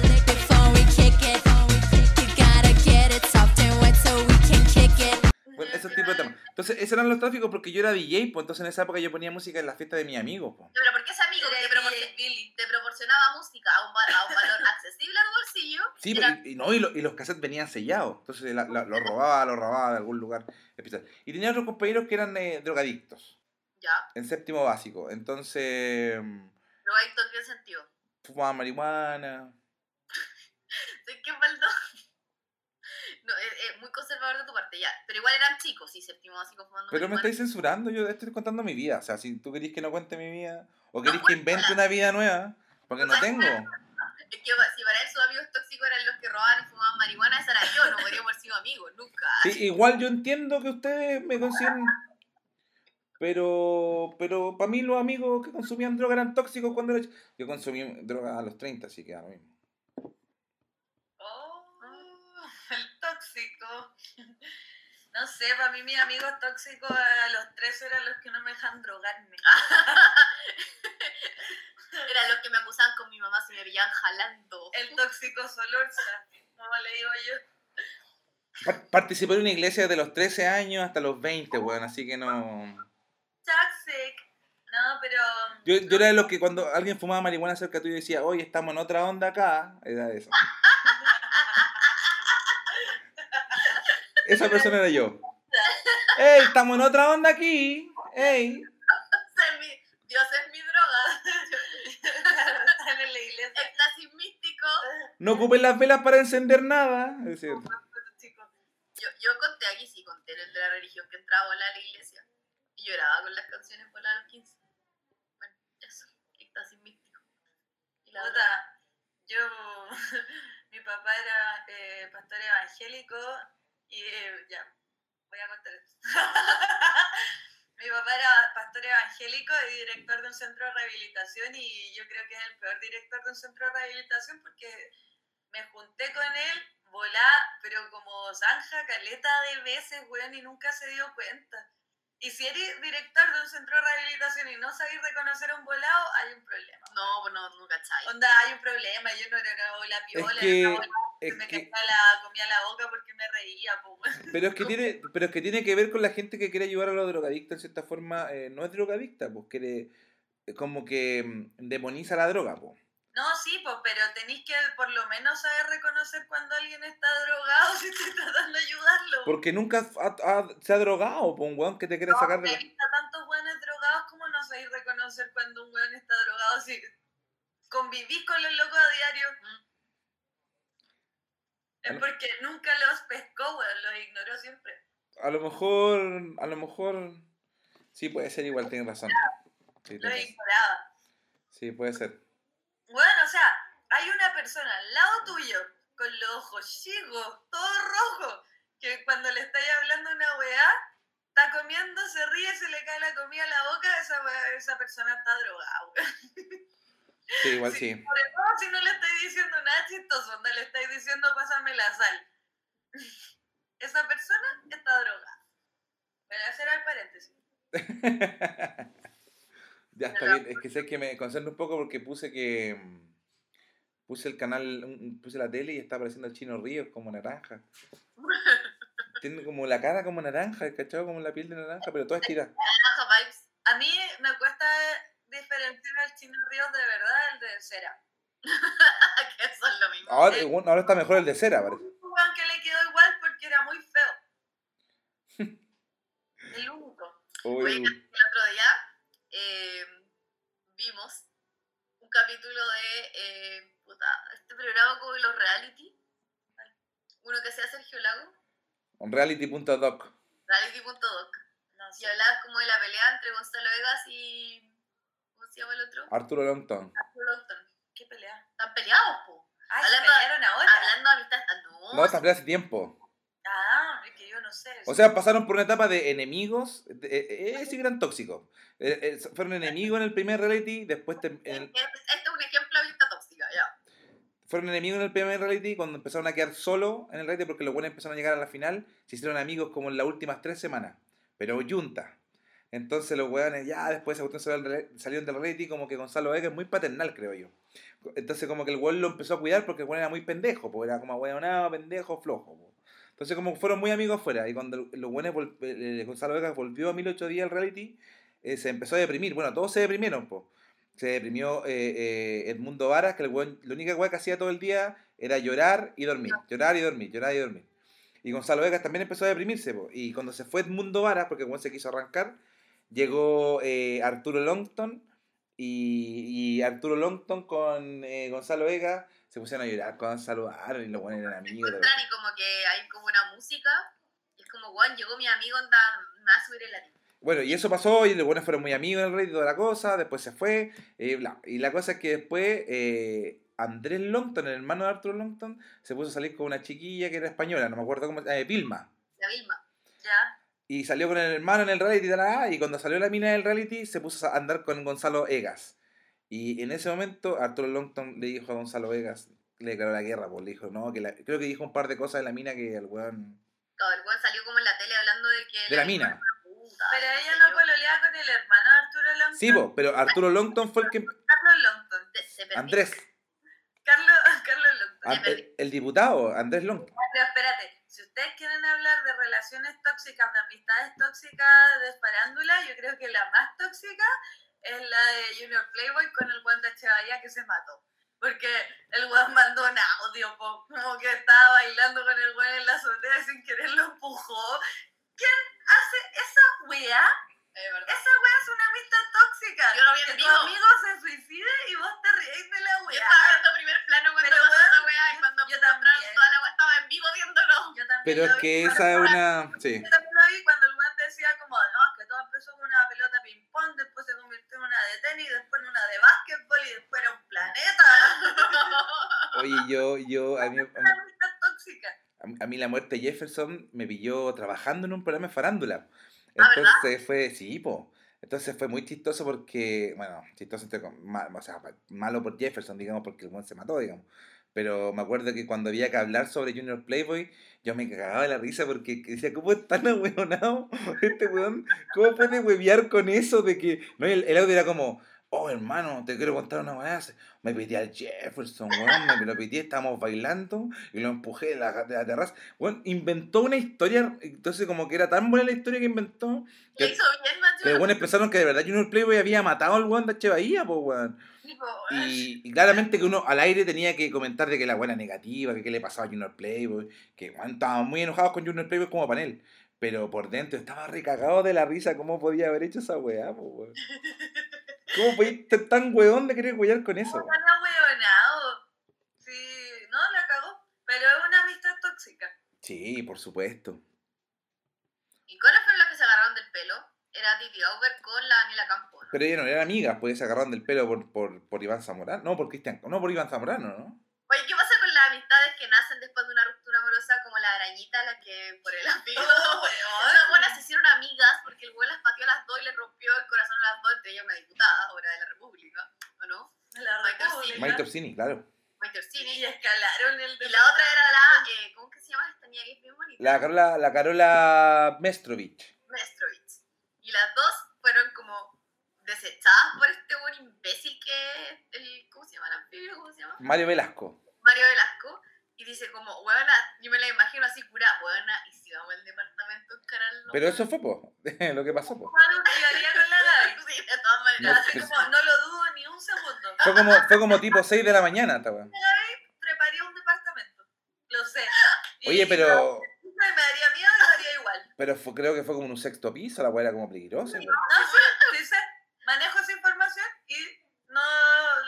Entonces, esos eran los tráficos porque yo era DJ, pues entonces en esa época yo ponía música en las fiestas de mis amigos, pues. Pero ¿por qué ese amigo que te, proporcion- te proporcionaba música a un, a un valor accesible a tu bolsillo? Sí, era- y, y no, y, lo- y los cassettes venían sellados. Entonces la- la- los robaba, los robaba de algún lugar especial. Y tenía otros compañeros que eran eh, drogadictos, Ya, en séptimo básico. Entonces, mm, ¿en qué sentido? fumaban marihuana. ¿De qué faltó? No, es, es muy conservador de tu parte, ya. Pero igual eran chicos, sí, séptimo básico fumando Pero me estáis censurando, yo estoy contando mi vida. O sea, si tú querís que no cuente mi vida, o querís que cuéntala. invente una vida nueva, porque no tengo. Es que si para él sus amigos tóxicos eran los que robaban y fumaban marihuana, esa era yo, no podríamos haber sido amigos, nunca. Sí, igual yo entiendo que ustedes me consiguen. Pero, pero para mí los amigos que consumían droga eran tóxicos cuando era Yo consumí droga a los 30, así que lo mismo. Oh, el tóxico. No sé, para mí mis amigos tóxicos a los tres eran los que no me dejan drogarme. Eran los que me acusaban con mi mamá si me pillaban jalando. El tóxico Solorza, como le digo yo. Pa- participé en una iglesia desde los 13 años hasta los 20, weón, así que no... Toxic. No, pero. Yo, yo era de los que cuando alguien fumaba marihuana cerca tuyo decía, oye, estamos en otra onda acá, era eso. Esa persona era yo. ¡Ey, estamos en otra onda aquí! ¡Ey! Dios es mi droga. Están en la iglesia. Éxtasis místico. No ocupen las velas para encender nada. Es cierto. Yo, yo conté aquí, sí, conté el de la religión que entraba a volar a la iglesia. Y lloraba con las canciones volar a los 15. Bueno, eso. Éxtasis místico. Y la otra. Yo. Mi papá era eh, pastor evangélico y eh, ya, voy a contar esto. Mi papá era pastor evangélico y director de un centro de rehabilitación y yo creo que es el peor director de un centro de rehabilitación porque me junté con él, volá, pero como zanja, caleta de veces, weón, y nunca se dio cuenta. Y si eres director de un centro de rehabilitación y no sabes reconocer a un volado, hay un problema. No, pues no, no cachai. Onda, hay un problema, yo no era una bola piola, que- era una bola Es me que- la, comía la boca porque me reía, po. Pero es que tiene, pero es que tiene que ver con la gente que quiere ayudar a los drogadictos en cierta forma, eh, no es drogadicta, pues quiere eh, como que mm, demoniza la droga, pues. No, sí, pues, pero tenéis que por lo menos saber reconocer cuando alguien está drogado si estoy tratando de ayudarlo. Porque nunca ha- ha- se ha drogado, pues un weón que te quiere no, sacar de visto tantos weones drogados, ¿cómo no sabéis reconocer cuando un weón está drogado si convivís con los locos a diario? Es Bueno. porque nunca los pescó, weón, los ignoró siempre. A lo mejor, a lo mejor, sí puede ser igual, tienes razón. Sí, Los ignoraba. Sí, puede ser. Bueno, o sea, hay una persona al lado tuyo con los ojos chicos, todo rojo, que cuando le estáis hablando a una weá, está comiendo, se ríe, se le cae la comida a la boca, esa, esa persona está drogada, weón. Sí, igual sí. Sobre todo si no le estáis diciendo nada chistoso, no le estáis diciendo pásame la sal. Esa persona está drogada. Bueno, ese era el paréntesis. ya está bien, es que sé que me concentro un poco porque puse que mm, puse el canal, puse la tele y está apareciendo el chino Ríos como naranja. Tiene como la cara como naranja, ¿cachado? Como la piel de naranja, pero toda estirada. Baja vibes. A mí me cuesta diferenciar al chino Ríos de verdad de cera. que eso es lo mismo. Ahora, está mejor el de cera, parece. Un weón que le quedó igual porque era muy feo. El único. Uy, Oye, el otro día eh, vimos un capítulo de eh, puta, este programa como los reality. Uno que sea Sergio Lago, un reality.doc. No reality.doc. Y sé. hablaba como de la pelea entre Gonzalo Vegas y. ¿Cómo se llama el otro? Arturo Longton. Arturo Longton. ¿Qué pelea? Están peleados, po. Ah, ¿se Hablando- pelearon ahora? Hablando de amistad. Ah, no. No, esta pelea hace tiempo. Ah, es que yo no sé. O sea, pasaron por una etapa de enemigos. eh, eh, sí que eran tóxicos. Eh, eh, fueron enemigos en el primer reality, después te- en el- Este es un ejemplo de amistad tóxica, ya. fueron enemigos en el primer reality cuando empezaron a quedar solo en el reality porque los buenos empezaron a llegar a la final, se hicieron amigos como en las últimas tres semanas, pero junta. Entonces los weones ya después esa cuestión salieron del reality como que Gonzalo Vega es muy paternal, creo yo. Entonces como que el weón lo empezó a cuidar porque el weón era muy pendejo, pues era como weonado, pendejo, flojo. po. Entonces como fueron muy amigos afuera y cuando los buenos vol- eh, Gonzalo Vega volvió a 1008 días al reality, eh, se empezó a deprimir. Bueno, todos se deprimieron, pues se deprimió eh, eh, Edmundo Varas, que el weón- la única que hacía todo el día era llorar y dormir, llorar y dormir, llorar y dormir. Y Gonzalo Vegas también empezó a deprimirse, po. y cuando se fue Edmundo Varas, porque el weón se quiso arrancar, llegó eh, Arturo Longton, y, y Arturo Longton con eh, Gonzalo Vega se pusieron a llorar cuando saludaron y los buenos eran amigos. Encuentran y como que hay como una música. Y es como, Juan, llegó mi amigo, anda, me va a subir el ánimo. Bueno, y eso pasó, y los buenos fueron muy amigos en el rey y toda la cosa, después se fue, eh, bla. Y la cosa es que después eh, Andrés Longton, el hermano de Arthur Longton, se puso a salir con una chiquilla que era española, no me acuerdo cómo, eh, Vilma. La Vilma. Ya. Y salió con el hermano en el reality, talá, y cuando salió la mina del reality, se puso a andar con Gonzalo Egas. Y en ese momento, Arturo Longton le dijo a Gonzalo Egas, le declaró la guerra, pues le dijo, no, que la- creo que dijo un par de cosas de la mina que el weón. Claro, el Juan salió como en la tele hablando de que. De la mina. Vilma era una puta, Pero ella no pololeaba con el hermano de Arturo Longton. Sí, po, pero Arturo Longton fue el que. Carlos Longton. Se- se perdió. Andrés, Carlos, Carlos Longton. An- el, el diputado, Andrés Longton. Pero espérate, si ustedes quieren hablar de relaciones tóxicas, de amistades tóxicas, de yo creo que la más tóxica es la de Junior Playboy con el Juan de Echevarría que se mató. Porque el Juan mandó un audio, como que estaba bailando con el Juan en la azotea y sin querer lo empujó. ¿Quién hace esa weá? Es verdad. Esa weá es una amistad tóxica. Yo lo vi en que tu vivo. amigo se suicide y vos te reís de la Yo weá. estaba viendo primer plano cuando Pero, pasó weón, esa weá y yo- cuando yo también. toda la weá estaba en vivo viéndolo. Yo también Pero lo es vi que esa es una. Sí. Yo también lo vi cuando el Juan decía como, no, es que todo empezó con una pelota ping-pong, después se convirtió en una de tenis, después en una de básquetbol y después era un planeta. Oye, yo, yo, a mí, mí- Una amistad tóxica. a mí la muerte de Jefferson me pilló trabajando en un programa de farándula. Ah, Entonces fue, sí, po. Entonces fue muy chistoso porque, bueno, chistoso, entre com- ma- o sea, malo por Jefferson, digamos, porque el buen se mató, digamos. Pero me acuerdo que cuando había que hablar sobre Junior Playboy, yo me cagaba de la risa porque decía, ¿cómo es tan ahueonado este weón? ¿Cómo puede huevear con eso de que... No, el, el audio era como, Oh, hermano, te quiero contar una weá. Me pité al Jefferson, weón. Me lo pité, estábamos bailando y lo empujé de la, de la terraza. Weón, inventó una historia. Entonces, como que era tan buena la historia que inventó. Que, hizo bien, bueno, pensaron que de verdad Junior Playboy había matado al weón de H. Bahía, pues, weón. Weón. Y claramente que uno al aire tenía que comentar de que la buena negativa, que qué le pasaba a Junior Playboy, que weón, estaban muy enojados con Junior Playboy como panel. Pero por dentro estaba recagado de la risa cómo podía haber hecho esa weá, po, weón. ¿Cómo podía ser tan weón de querer huear con eso? No, tan ahueonado. Sí, no, la cagó. Pero es una amistad tóxica. Sí, por supuesto. ¿Y cuáles fueron los que se agarraron del pelo? Era Titi Auber con la Daniela Campo, ¿no? Pero no eran amigas, pues se agarraron del pelo por, por, por Iván Zamorano. No, por Cristian. No, por Iván Zamorano, ¿no? Oye, ¿qué pasa con las amistades que nacen como la arañita, la que por el amigo? Esas buenas se hicieron amigas porque el güey las pateó a las dos y le rompió el corazón a las dos, entre ellas una diputada ahora de la República, ¿o no? La Maite República. Claro. Maite Orsini. Y escalaron el Y la otra era la, eh, ¿cómo que se llama esta niña que es bien bonita? La Carola, la Carola Mestrovich. Mestrovitz. Y las dos fueron como desechadas por este buen imbécil que es el, ¿cómo se llama? ¿El anfibio? ¿Cómo se llama? Mario Velasco. Mario Velasco. Y dice como, huevona, yo me la imagino así curada, huevona, y si vamos al departamento a encararlo. Pero eso fue, po, lo que pasó, po. Malo que yo haría con la Gaby. Sí, de todas No. Así pues- como, no lo dudo ni un segundo. Fue como, fue como tipo 6 de la mañana, esta weá. Preparía un departamento. Lo sé. Y- Oye, pero, Me daría miedo y lo haría igual. pero fue- creo que fue como en un sexto piso, la weá era como peligrosa. weón. No sé, sí sé. Manejo esa información y no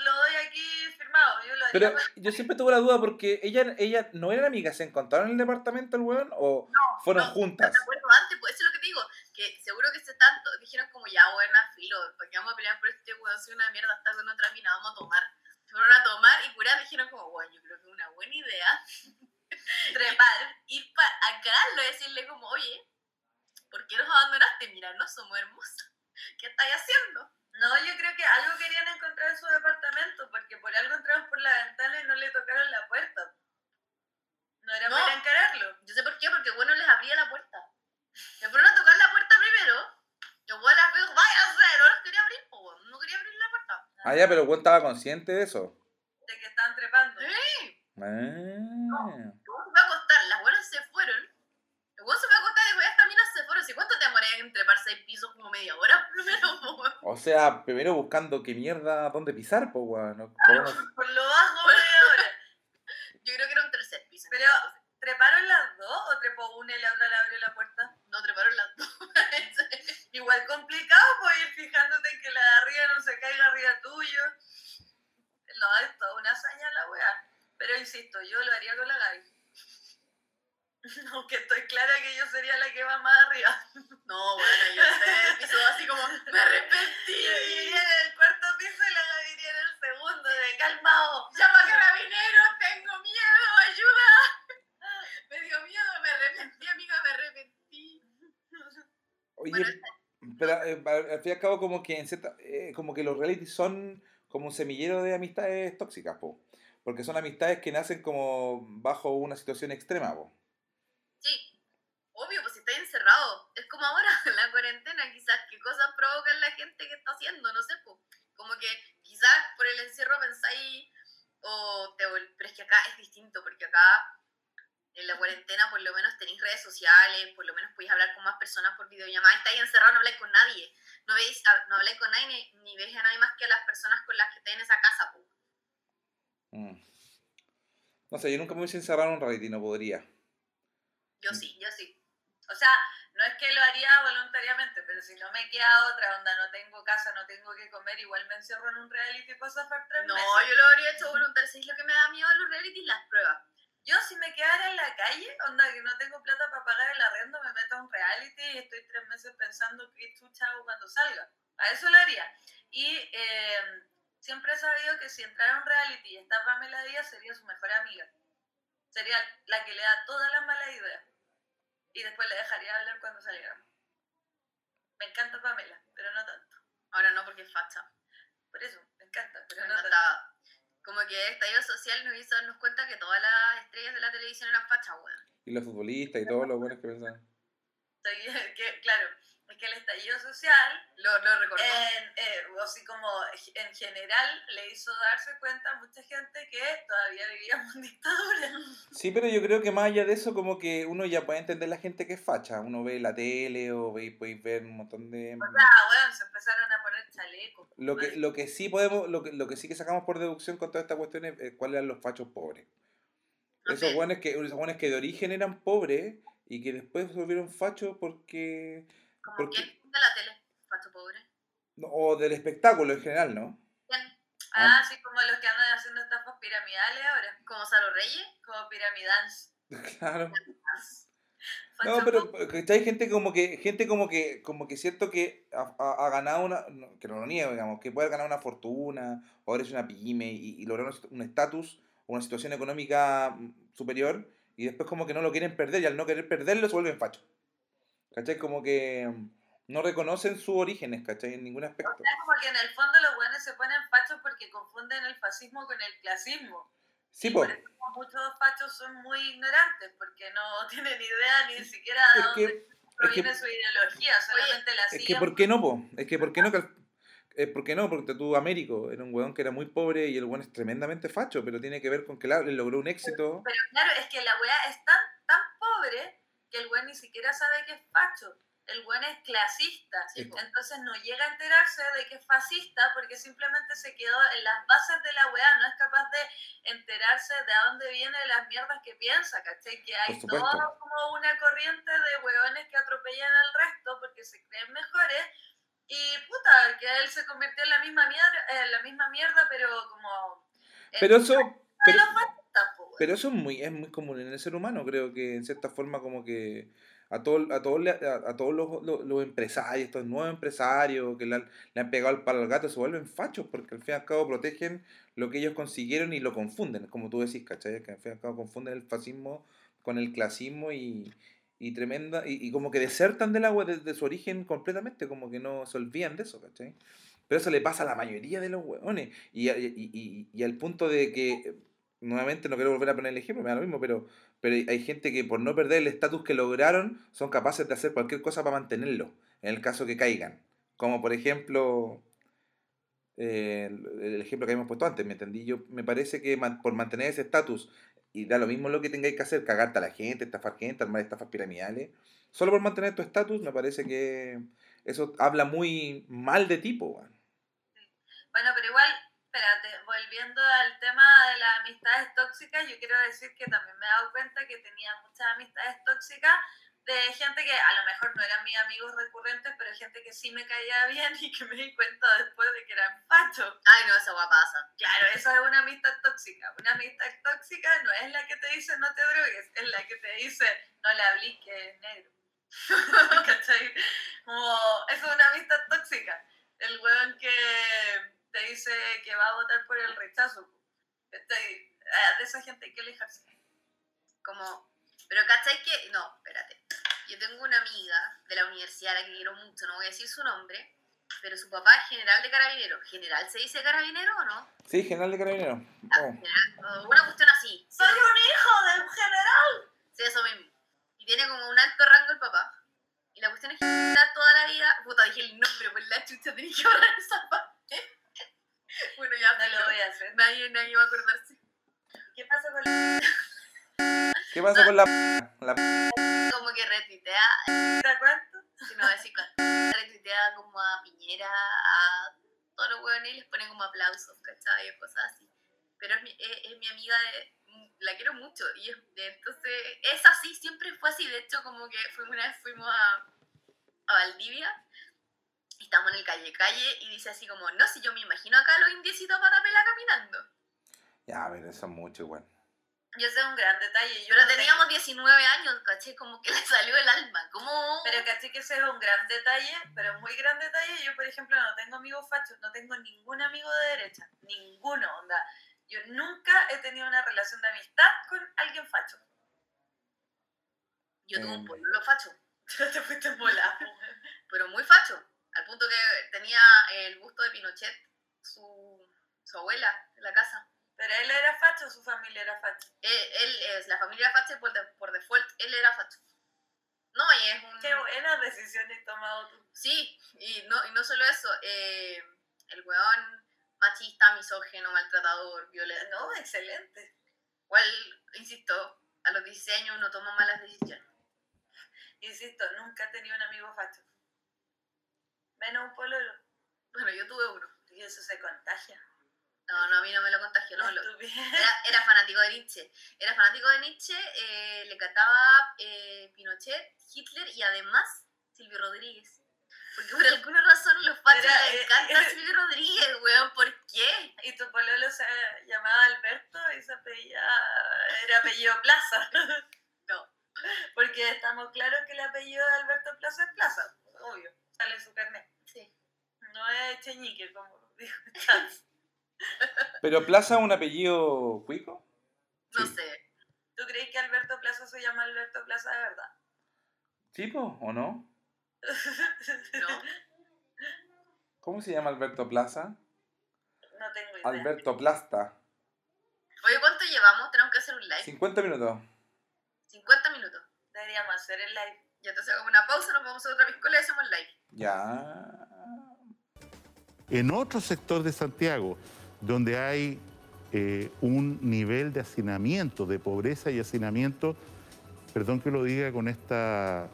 lo doy aquí firmado. Yo lo Pero yo siempre tuve la duda porque ella, ella no eran amigas, ¿se encontraron en el departamento el weón o fueron no, juntas? Acuerdo antes, pues eso es lo que te digo, que seguro que se tanto, dijeron como ya, buena, filo, ¿para qué vamos a pelear por este weón? Soy una mierda, está con otra mina, vamos a tomar. Se fueron a tomar y curar, dijeron como, bueno, yo creo que es una buena idea trepar, ir para acá, y decirle como, oye, ¿por qué nos abandonaste? Mira, no somos hermosas. ¿Qué estáis haciendo? No, yo creo que algo querían encontrar en su departamento, porque por algo entraron por la ventana y no le tocaron la puerta. No era No. para encararlo. Yo sé por qué, porque bueno les abría la puerta. Me fueron a tocar la puerta primero. Yo bueno las veo, vaya a hacer, no las quería abrir, po, no quería abrir la puerta. Ah, ya, pero weón estaba consciente de eso. De que estaban trepando. Sí. Ah. El weón se fue a acostar, las buenas se fueron. El weón se fue a acostar y después estas minas se fueron. ¿Y cuánto te demoré en trepar seis pisos? Como media hora primero, po, weón. O sea, primero buscando qué mierda, dónde pisar, pues weón. ¿no? Por Por lo bajo media hora. Yo creo que era un tercer piso. Pero, ¿treparon las dos o trepó una y la otra le abrió la puerta? No, treparon las dos. Igual complicado, pues ir fijándote en que la de arriba no se caiga arriba tuyo. No, es toda una hazaña la weá. Pero insisto, yo lo haría con la Gaby. Aunque estoy clara que yo sería la que va más arriba. No, bueno, yo sé, el piso así como, me arrepentí. Yo iría en el cuarto piso y la Gaby iría en el segundo, de calmado. Llama a carabineros, tengo miedo, ayuda. Me dio miedo, me arrepentí, amiga, me arrepentí. Oye, Bueno, pero eh, al fin y al cabo como que en cierta- eh, como que los realities son como un semillero de amistades tóxicas, po. Porque son amistades que nacen como bajo una situación extrema, po. Sí, obvio, pues si estáis encerrado, es como ahora, en la cuarentena, quizás qué cosas provocan la gente que está haciendo, no sé, pues. Como que quizás por el encierro pensáis, o te pero es que acá es distinto, porque acá en la cuarentena por lo menos tenéis redes sociales, por lo menos podéis hablar con más personas por videollamada, estáis encerrado, no habláis con nadie, no veis, no habláis con nadie ni, ni veis a nadie más que a las personas con las que estáis en esa casa, pues. Mm. No sé, yo nunca me hubiese encerrado en un reality, no podría. Yo sí, yo sí. O sea, no es que lo haría voluntariamente, pero si no me queda otra onda, no tengo casa, no tengo que comer, igual me encierro en un reality para zafar tres No, meses. yo lo habría hecho voluntario, ¿sabéis lo que me da miedo a los realities? Las pruebas. Yo si me quedara en la calle, onda que no tengo plata para pagar el arrendo, me meto a un reality y estoy tres meses pensando qué chucha hago cuando salga. A eso lo haría. Y eh, siempre he sabido que si entrara a un reality y está Pamela Díaz, sería su mejor amiga. Sería la que le da todas las malas ideas. Y después le dejaría hablar cuando saliera. Me encanta Pamela, pero no tanto. Ahora no, porque es facha. Por eso, me encanta, pero Me no tanto. encantaba. Como que estallido social nos hizo darnos cuenta que todas las estrellas de la televisión eran fachas, weón. Y los futbolistas y todos los buenos que pensaban. Estoy- que, claro, es que el estallido social Lo, lo recordó. en, eh, o así como en general le hizo darse cuenta a mucha gente que todavía vivíamos en dictadura. Sí, pero yo creo que más allá de eso, como que uno ya puede entender la gente que es facha. Uno ve la tele o ve, podéis ver un montón de... O sea, bueno, se empezaron a poner chalecos. Lo que, lo que sí podemos, lo que, lo que sí que sacamos por deducción con toda esta cuestión es eh, cuáles eran los fachos pobres. Esos buenos que, esos buenos que de origen eran pobres y que después se volvieron fachos porque... Como porque quién de la tele, facho pobre. no, o del espectáculo en general, ¿no? ¿Quién? Ah, sí, como los que andan haciendo estafas piramidales ahora, Como Salo Reyes. como piramidans. Claro. No, pero. ¿cachai? Gente como que, gente como que, como que siento que ha, ha- ha ganado una, que no lo niego, digamos, que puede ganar una fortuna, o ahora es una pyme y, y lograr un estatus o una situación económica mm, superior, y después como que no lo quieren perder, y al no querer perderlo se vuelven fachos. ¿Cachai? Como que mm, no reconocen sus orígenes, ¿cachai? En ningún aspecto. Es como que en el fondo los buenos se ponen fachos porque confunden el fascismo con el clasismo. Sí, Y po. por eso muchos fachos son muy ignorantes porque no tienen idea ni siquiera de Es dónde que, es que, proviene su ideología, solamente la es que siguen. ¿por qué no, po? Es que ¿por qué no? eh, ¿Por qué no? Porque tú, Américo, era un weón que era muy pobre y el weón es tremendamente facho, pero tiene que ver con que la- le logró un éxito. Pero claro, es que la weá es tan, tan pobre que el weón ni siquiera sabe que es facho. El weón es clasista. Sí. Entonces no llega a enterarse de que es fascista porque simplemente se quedó en las bases de la weá. No es capaz de enterarse de a dónde vienen las mierdas que piensa, ¿cachai? Que hay todo como una corriente de weones que atropellan al resto porque se creen mejores. Y puta, que él se convirtió en la misma mierda, la misma mierda pero como... Pero eso, pero, pero eso es muy, es muy común en el ser humano, creo que en cierta forma como que a, todo, a, todos, le- a, todos los, los, los empresarios, estos nuevos empresarios que le han, pegado el palo al gato, se vuelven fachos porque al fin y al cabo protegen lo que ellos consiguieron y lo confunden, como tú decís, ¿cachai? Que al fin y al cabo confunden el fascismo con el clasismo y, y tremenda, y, y como que desertan del agua desde su origen completamente, como que no se olvidan de eso, ¿cachai? Pero eso le pasa a la mayoría de los hueones. Y, y- y al punto de que, nuevamente no quiero volver a poner el ejemplo, me da lo mismo, pero, pero hay gente que por no perder el estatus que lograron, son capaces de hacer cualquier cosa para mantenerlo, en el caso que caigan. Como por ejemplo, eh, el, ejemplo que habíamos puesto antes, ¿me entendí? Yo, me parece que por mantener ese estatus, y da lo mismo lo que tengáis que hacer, cagarte a la gente, estafar gente, armar estafas piramidales, solo por mantener tu estatus, me parece que eso habla muy mal de tipo. Bueno, pero igual, espérate, volviendo al tema de las amistades tóxicas, yo quiero decir que también me he dado cuenta que tenía muchas amistades tóxicas de gente que a lo mejor no eran mis amigos recurrentes, pero gente que sí me caía bien y que me di cuenta después de que eran fachos. Ay, no, esa guapa pasa. Claro, eso es una amistad tóxica. Una amistad tóxica no es la que te dice no te drogues, es la que te dice no le hables que es negro. ¿Cachai? Como, eso es una amistad tóxica. El weón que te dice que va a votar por el rechazo. ¿cachai? Ah, De esa gente hay que alejarse. Como, pero ¿cachai que? No, espérate. Yo tengo una amiga de la universidad a la que quiero mucho, no voy a decir su nombre, pero su papá es general de carabinero. ¿General se dice carabinero o no? Sí, general de carabineros. Oh. O Una cuestión así. ¡Soy un hijo del general! Sí, eso mismo. Y tiene como un alto rango el papá. Y la cuestión es que está toda la vida. Puta, dije el nombre, pues la chucha tenía que borrar esa parte. bueno, ya, No lo voy a hacer. Nadie, nadie va a acordarse. ¿Qué pasa con la ¿Qué pasa con la, la Como que retuitea, cuánto? si no decir cuánto, retuitea como a Piñera, a todos los hueones y les pone como aplausos, ¿cachai? O cosas así. Pero es mi, es, es mi amiga, de, la quiero mucho. Y es, entonces, es así, siempre fue así. De hecho, como que fuimos una vez fuimos a, a Valdivia y estamos en el calle calle y dice así como, no, si yo me imagino acá a los indiecitos patapela caminando. Ya, a ver, eso es mucho igual. Yo sé un gran detalle. Yo Pero no tengo- teníamos 19 años, caché, como que le salió el alma. Como... Pero caché que ese es un gran detalle, pero muy gran detalle. Yo, por ejemplo, no tengo amigos fachos, no tengo ningún amigo de derecha, ninguno, onda. Yo nunca he tenido una relación de amistad con alguien facho. Yo tuve un Em. pololo facho. te fuiste en bola. pero muy facho, al punto que tenía el busto de Pinochet, su, su abuela, en la casa. Pero él era facho, su familia era facho. Él, él es la familia facha y por, de- por default él era facho. No, y es un... Qué buenas decisiones tomado tú. Sí, y no, y no solo eso, eh, el weón machista, misógeno, maltratador, violento. No, excelente. Igual, insisto, a los 16 años uno toma malas decisiones. Insisto, nunca he tenido un amigo facho. Menos un pololo. Bueno, yo tuve uno. Y eso se contagia. No, no, a mí no me lo contagió, no, me lo-. Era, era fanático de Nietzsche. Era fanático de Nietzsche, eh, le cantaba eh, Pinochet, Hitler y además Silvio Rodríguez. Porque por alguna razón los Era, les eh, encanta eh, Silvio Rodríguez, weón. ¿Por qué? Y tu pololo se llamaba Alberto y se apellidaba, era apellido Plaza. No. Porque estamos claros que el apellido de Alberto Plaza es Plaza. Obvio, sale en su carnet. No es Cheñique, como dijo. ¿Pero Plaza es un apellido cuico? No Sí. sé. ¿Tú crees que Alberto Plaza se llama Alberto Plaza de verdad? ¿Tipo o no? No. ¿Cómo se llama Alberto Plaza? No tengo idea. Alberto Plasta. Oye, ¿cuánto llevamos? Tenemos que hacer un live. 50 minutos. 50 minutos. Deberíamos hacer el live. Ya entonces hagamos una pausa, nos vamos a otra piscola y hacemos live. Ya. En otro sector de Santiago, donde hay eh, un nivel de hacinamiento, de pobreza y hacinamiento, perdón que lo diga con esta,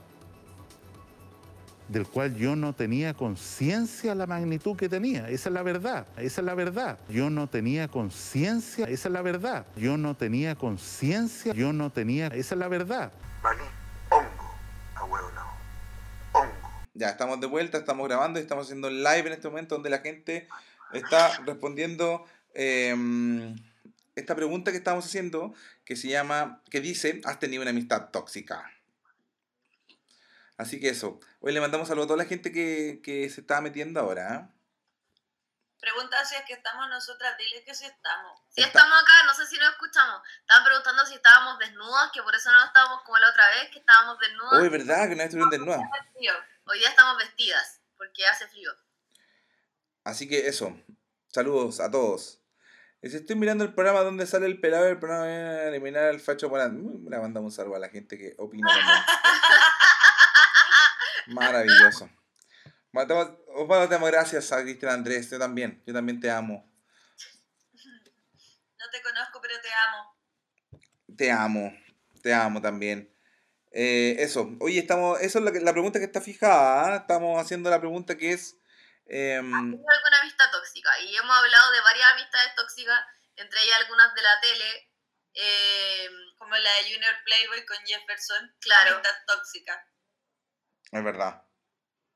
del cual yo no tenía conciencia la magnitud que tenía. Esa es la verdad, esa es la verdad. Yo no tenía conciencia, esa es la verdad. Yo no tenía conciencia, yo no tenía, esa es la verdad. Valí Ya, estamos de vuelta, estamos grabando y estamos haciendo un live en este momento donde la gente está respondiendo eh, esta pregunta que estamos haciendo que se llama, que dice, ¿has tenido una amistad tóxica? Así que eso. Hoy le mandamos saludos a toda la gente que, que se está metiendo ahora. ¿eh? Pregunta si es que estamos nosotras, dile que sí estamos. Si estamos acá, no sé si nos escuchamos. Estaban preguntando si estábamos desnudas, que por eso no estábamos como la otra vez, que estábamos desnudas. Hoy, ¿verdad? Que no estuvieron desnudas. Hoy día estamos vestidas, porque hace frío. Así que eso. Saludos a todos. Dice, estoy mirando el programa donde sale el pelado del programa de eliminar al facho. Mm, Le mandamos un saludo a la gente que opina. Maravilloso. Matamos- Osvaldo, te damos gracias a Cristian Andrés. Yo también. Yo también te amo. No te conozco, pero te amo. Te amo. Te amo también. Eh, eso. Oye, estamos. Eso es la, pregunta que está fijada. ¿ah? Estamos haciendo la pregunta que es. em, ¿Tienes alguna amistad tóxica? Y hemos hablado de varias amistades tóxicas, entre ellas algunas de la tele. eh, Como la de Junior Playboy con Jefferson. Claro. Amistad tóxica. es verdad.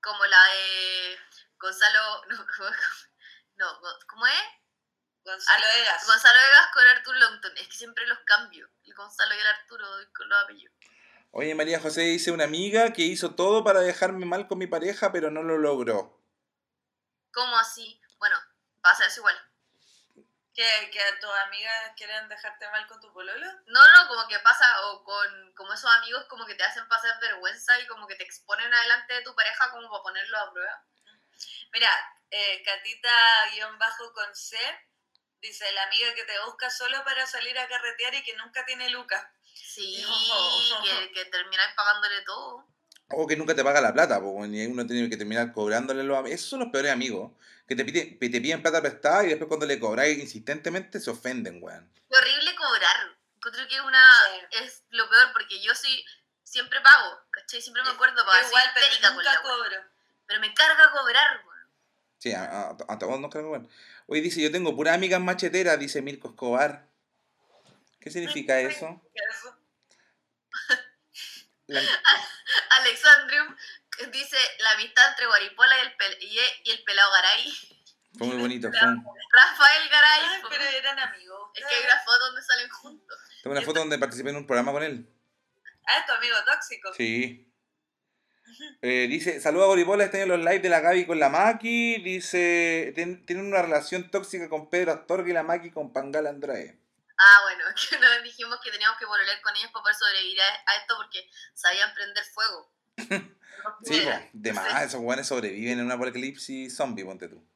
Como la de Gonzalo. No, ¿cómo, no, ¿cómo es? Gonzalo Egas. Gonzalo Vegas con Arturo Longton. Es que siempre los cambio. El Gonzalo y el Arturo con los apellidos. Oye, María José dice una amiga que hizo todo para dejarme mal con mi pareja, pero no lo logró. ¿Cómo así? Bueno, pasa eso igual. ¿Que, que a tus amigas quieren dejarte mal con tu pololo? No, no, como que pasa, o con como esos amigos como que te hacen pasar vergüenza y como que te exponen adelante de tu pareja como para ponerlo a prueba. Mira, eh, Catita-bajo con C dice la amiga que te busca solo para salir a carretear y que nunca tiene lucas. Sí, No. que, que termináis pagándole todo. O que nunca te paga la plata, pues uno tiene que terminar cobrándole los amigos. Esos son los peores amigos. Que te piden, te piden plata prestada y después cuando le cobráis insistentemente se ofenden, weón. Qué horrible cobrar. Encuentro que es una Sí. es lo peor porque yo sí siempre pago, ¿cachai? Siempre me acuerdo para Yo igual, pero nunca cobro. Pero me carga cobrar, weón. Sí, a, a, a todos nos cargan, weón. Hoy dice, yo tengo pura amigas macheteras, dice Mirko Escobar. ¿Qué significa eso? Eso. La- Alexandrium dice la amistad entre Guaripola y el, pel- y, y el pelado Garay. fue muy bonito. Fue Rafael Garay. Ay, pero eran amigos. Es que hay una foto donde salen juntos. tengo una foto donde participé en un programa con él. Ah, es tu amigo tóxico. Sí. Eh, dice, saluda a Goripola, está en los live de la Gaby con la Maki. Dice, "Tien- tienen una relación tóxica con Pedro Astorga y la Maki con Pangal Andrade. Ah, bueno, es que nos dijimos que teníamos que volver con ellos para poder sobrevivir a, a esto porque sabían prender fuego. Sí, pudiera. pues, de más, esos guanes sobreviven en un apocalipsis zombie, ponte tú.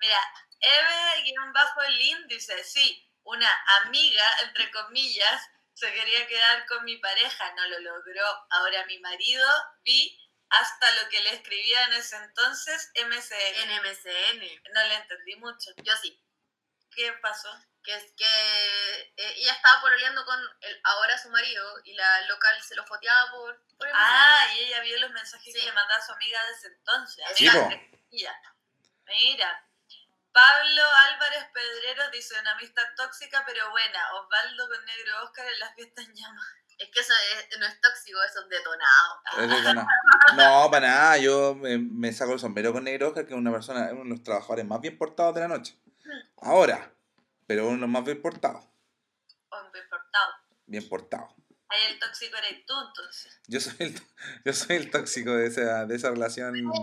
Mira, Eve-Lin dice, sí, una amiga, entre comillas, se quería quedar con mi pareja, no lo logró. Ahora mi marido vi hasta lo que le escribía en ese entonces MSN. En MCN. No le entendí mucho. Yo sí. ¿Qué pasó? Que es que eh, ella estaba pololeando con el ahora su marido y la local se lo foteaba por. Ah, y ella vio los mensajes Sí. que le mandaba a su amiga de ese entonces. Po. Mira, mira. Pablo Álvarez Pedreros dice una amistad tóxica pero buena. Osvaldo con Negro Oscar en las fiestas en llamas. Es que eso es- no es tóxico, eso es detonado. Es de- no, para nada. Yo me, me saco el sombrero con Negro Oscar, que es una persona, es uno de los trabajadores más bien portados de la noche. Ahora, pero uno más bien portados. Hombre portado. Bien portado. Ahí el tóxico eres tú entonces. Yo soy el, yo soy el tóxico de esa, de esa relación. El amigo,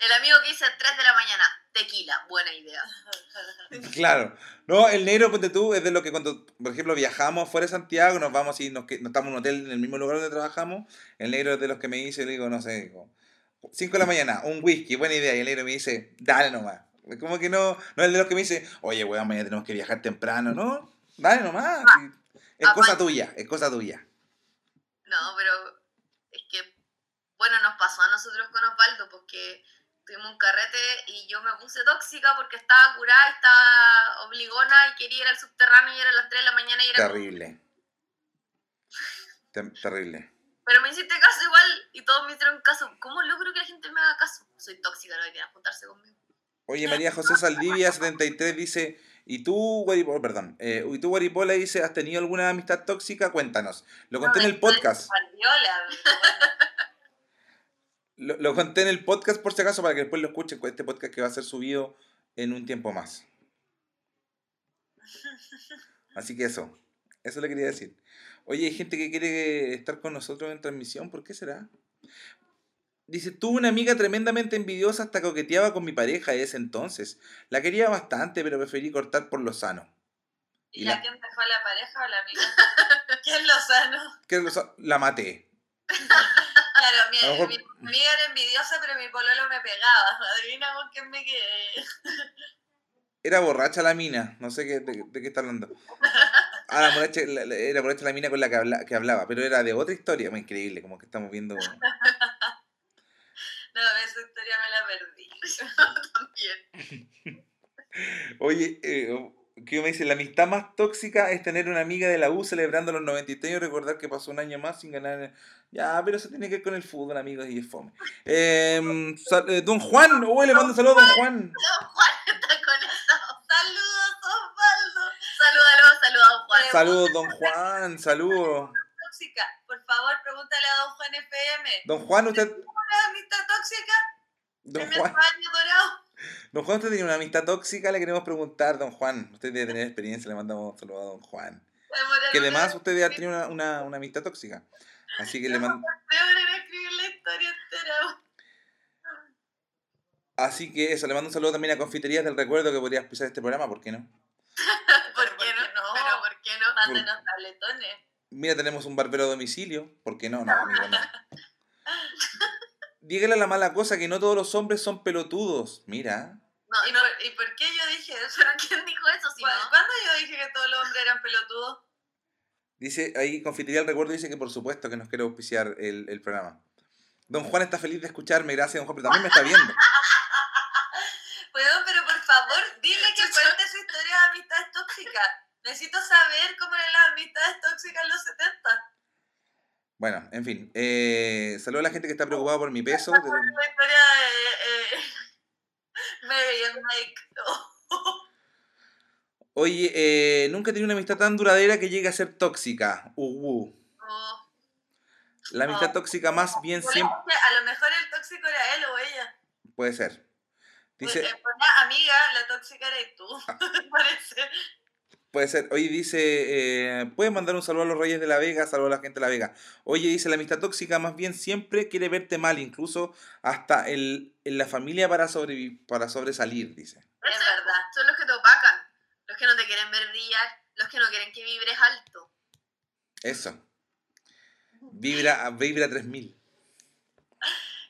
el amigo que dice 3 de la mañana, tequila, buena idea. Claro. No, el negro, ponte tú, es de lo que cuando, por ejemplo, viajamos fuera de Santiago, nos vamos y nos, nos estamos en un hotel en el mismo lugar donde trabajamos, el negro es de los que me dice, le digo, no sé, digo, 5 de la mañana, un whisky, buena idea, y el negro me dice, dale nomás. Como que no, no es el de los que me dice, oye, weón, mañana tenemos que viajar temprano, no, dale nomás. sí. Es cosa tuya, es cosa tuya. No, pero es que, bueno, nos pasó a nosotros con Osvaldo, porque tuvimos un carrete y yo me puse tóxica porque estaba curada, estaba obligona y quería ir al subterráneo y era a las 3 de la mañana y era... Terrible. Ter- terrible. Pero me hiciste caso igual y todos me hicieron caso. ¿Cómo logro que la gente me haga caso? Soy tóxica, no deberían juntarse conmigo. Oye, María José Saldivia 73 dice, ¿y tú, Guaripola, perdón, eh, ¿y tú, Guaripola, dice, has tenido alguna amistad tóxica? Cuéntanos. Lo conté en el podcast. Lo, lo conté en el podcast por si acaso para que después lo escuchen con este podcast que va a ser subido en un tiempo más. Así que eso, eso le quería decir. Oye, hay gente que quiere estar con nosotros en transmisión, ¿por qué será? Dice, tuve una amiga tremendamente envidiosa hasta coqueteaba con mi pareja de ese entonces. La quería bastante, pero preferí cortar por lo sano. ¿Y Y la la- que a la pareja o la amiga? ¿Quién lo sano? Que lo sa- la maté. Claro, mi, mejor- amiga era envidiosa, pero mi pololo me pegaba. Adivina con quién me quedé. Era borracha la mina, no sé qué, de, de qué está hablando. Ah, la borracha, la- era borracha la mina con la que, habla- que hablaba, pero era de otra historia, muy increíble, como que estamos viendo. No, esa historia me la perdí. También. Oye, eh, ¿qué me dice? La amistad más tóxica es tener una amiga de la U celebrando los 93 y recordar que pasó un año más sin ganar. Ya, pero eso tiene que ver con el fútbol, amigos, y es fome. Em, eh, don Juan, oh, le mando saludos a don Juan. Don Juan está conectado. Saludos, Osvaldo. Salúdalo, saluda a don Juan. Saludos, don Juan, saludos. Tóxica, por favor, pregúntale a don Juan FM. Don Juan, usted. Don Juan, don Juan, usted tiene una amistad tóxica, le queremos preguntar, don Juan. Usted debe tener experiencia, le mandamos saludos a don Juan. Que además usted debe tenido una, una, una amistad tóxica. Así que le mando. Así que eso, le mando un saludo también a Confiterías del Recuerdo que podría auspiciar este programa, ¿por qué no? ¿Por qué no? Pero ¿por qué no? Mándenos tabletones. Mira, tenemos un barbero a domicilio, ¿por qué no? No, amigo, no. Dígale la mala cosa que no todos los hombres son pelotudos. Mira. No, ¿Y no, por, ¿Y por qué yo dije eso? ¿pero quién dijo eso si no? ¿Cu- ¿Cuándo yo dije que todos los hombres eran pelotudos? Dice, ahí Confitería del Recuerdo dice que por supuesto que nos quiere auspiciar el, el programa. Don Juan está feliz de escucharme, gracias don Juan, pero también me está viendo. Weón, pero por favor, dile que cuente su historia de amistades tóxicas. Necesito saber cómo eran las amistades tóxicas en los 70. Bueno, en fin. Eh, saludo a la gente que está preocupada por mi peso. La historia de eh, Mary and Mike. Oye, eh, nunca he tenido una amistad tan duradera que llegue a ser tóxica. Uh, uh. Oh. La amistad Oh. tóxica más bien siempre A lo mejor el tóxico era él o ella. puede ser. Dice, pues, amiga, la tóxica eres tú. Parece. Puede ser. Oye, dice, eh, puedes mandar un saludo a los Reyes de la Vega, saludo a la gente de la Vega. Oye, dice, la amistad tóxica más bien siempre quiere verte mal, incluso hasta el, en la familia para, sobrevi- para sobresalir, dice. Es verdad. Son los que te opacan, los que no te quieren ver brillar, los que no quieren que vibres alto. Eso. Vibra, vibra 3000.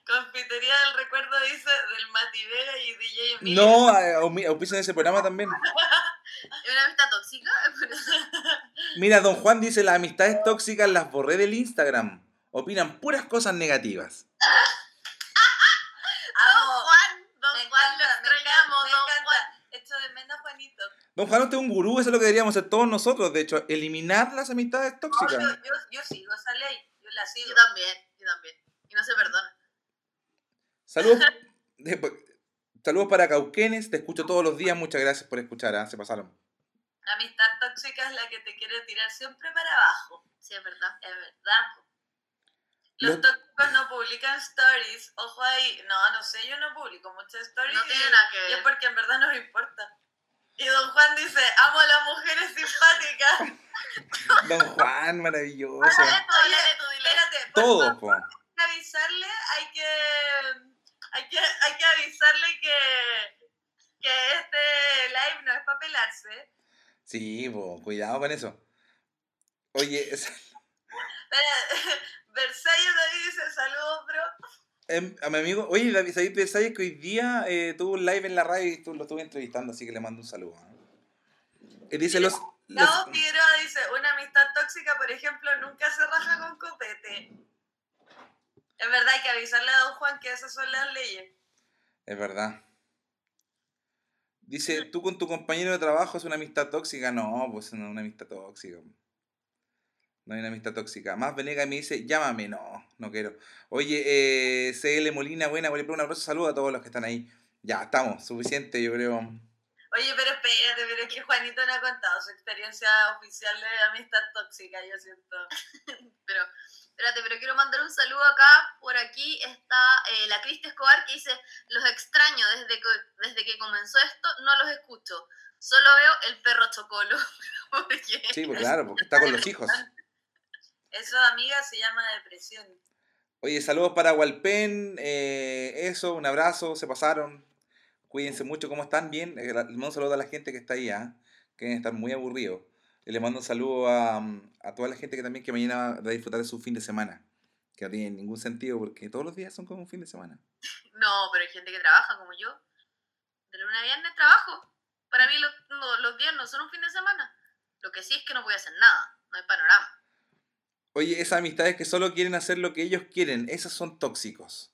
Confitería del recuerdo dice del Mati Vega y DJ Emilio. No, a- aumi- auspician ese programa también. ¿Es una amistad tóxica? Mira, don Juan dice, las amistades tóxicas las borré del Instagram. Opinan puras cosas negativas. Don Juan, don Me Juan, lo encanta, extrañamos, me don encanta. Juan. Esto de menos Juanito. Don Juan, usted es un gurú, eso es lo que deberíamos hacer todos nosotros. De hecho, eliminar las amistades No, tóxicas. yo, yo, yo sigo esa ley. Yo la sigo. Yo también, yo también. Y no se perdona. Saludos, de- saludos para Cauquenes, te escucho todos los días, muchas gracias por escuchar, ¿ah? se pasaron. La amistad tóxica es la que te quiere tirar siempre para abajo. Sí, es verdad. Es verdad. Los Lo- tóxicos no publican stories. Ojo ahí. No, no sé, yo no publico muchas stories. No tiene nada que y es ver. porque en verdad no me importa. Y don Juan dice, amo a las mujeres simpáticas. Don Juan, maravilloso. Dile tú, dile tú, dile. Espérate, por Todo, favor, po. hay que avisarle, hay que, hay que, hay que avisarle que, que este live no es para pelarse. Sí, po, cuidado con eso. Oye, es- Versalles David dice, saludos, bro. em, a mi amigo, oye, David David Versalles que hoy día eh, tuvo un live en la radio y tú, lo estuve entrevistando, así que le mando un saludo. Él dice los... los- Gabo Figueroa dice, una amistad tóxica, por ejemplo, nunca se raja con copete. Es verdad, hay que avisarle a don Juan que esas son las leyes. Es verdad. Dice, tú con tu compañero de trabajo es una amistad tóxica. No, pues no es una amistad tóxica. No hay una amistad tóxica. Más Venega me dice, llámame. No, no quiero. Oye, eh, CL Molina, buena, buena, un abrazo, saludo a todos los que están ahí. Ya, estamos, suficiente, yo creo. Oye, pero espérate, pero es que Juanito no ha contado su experiencia oficial de amistad tóxica, yo siento. Pero, espérate, pero quiero mandar un saludo acá. Por aquí está eh, la Cristi Escobar que dice, los extraño desde que, desde que comenzó esto, no los escucho. Solo veo el perro chocolo. Porque Sí, pues claro, porque está con los hijos. Eso, amiga, se llama depresión. Oye, saludos para Walpen. eh, eso, un abrazo, se pasaron. Cuídense mucho, ¿cómo están? Bien. Eh, un saludo a la gente que está ahí, ¿ah? que deben estar muy aburridos. Y le mando un saludo a, mm, a toda la gente que también que mañana va a disfrutar de su fin de semana. Que no tiene ningún sentido porque todos los días son como un fin de semana. No, pero hay gente que trabaja como yo. De lunes a viernes trabajo. Para mí los, los días no son un fin de semana. Lo que sí es que no voy a hacer nada. No hay panorama. Oye, esas amistades que solo quieren hacer lo que ellos quieren, esos son tóxicos.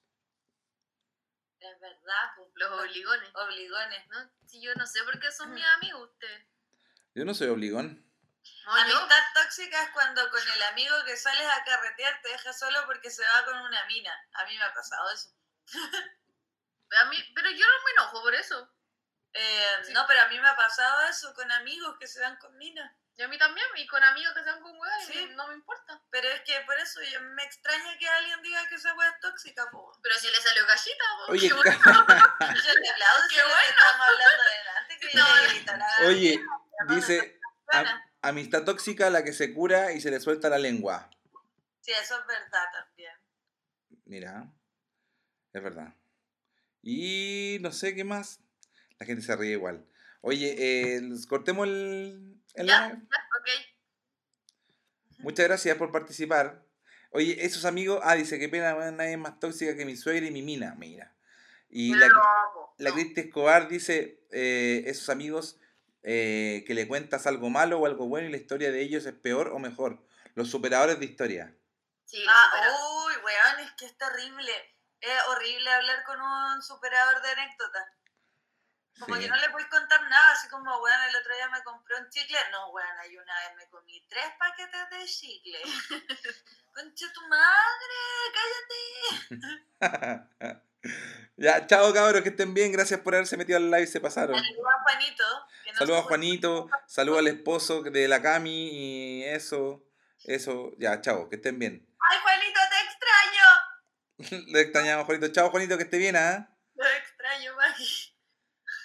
Es verdad, pues, Los obligones. obligones. ¿no? Si yo no sé por qué son mis Mm. amigos ustedes. Yo no soy obligón. No, yo- Amistad tóxica es cuando con el amigo que sales a carretear te deja solo porque se va con una mina. A mí me ha pasado eso. a mí, pero yo no me enojo por eso. Eh, Sí. No, pero a mí me ha pasado eso con amigos que se van con minas. Y a mí también, y con amigos que sean con huevas, Sí. no me importa. Pero es que por eso yo, me extraña que alguien diga que esa wea es tóxica, po. Pero si le salió gallita, po, Oye, qué bueno. Yo te aplaudo Qué bueno. estamos hablando adelante, que No, yo le grito Oye, dice, am- amistad tóxica la que se cura y se le suelta la lengua. Sí, eso es verdad también. Mira, es verdad. Y no sé qué más. La gente se ríe igual. Oye, eh, cortemos el, el Ya. live. Ok. Muchas gracias por participar. Oye, esos amigos, ah, dice que pena, nadie es más tóxica que mi suegra y mi mina. Mira. Y la, No, la no. Cristi Escobar dice, eh, esos amigos eh, que le cuentas algo malo o algo bueno y la historia de ellos es peor o mejor. Los superadores de historia. Sí, Ah, uy, weón, es que es terrible. Es horrible hablar con un superador de anécdotas. Como Sí. que no le puedes contar nada, así como, weón, el otro día me compré un chicle. No, weón, hay una vez me comí tres paquetes de chicle. Concha tu madre, cállate. ya, chao cabros, que estén bien. Gracias por haberse metido al live, se pasaron. Saludos a Juanito. que no Saludos a Juanito, saludos al esposo de la Cami y eso, eso, ya, chao, que estén bien. Ay, Juanito, te extraño. Le extrañamos, Juanito. Chao, Juanito, que esté bien, ¿ah? Te extraño, Maggie.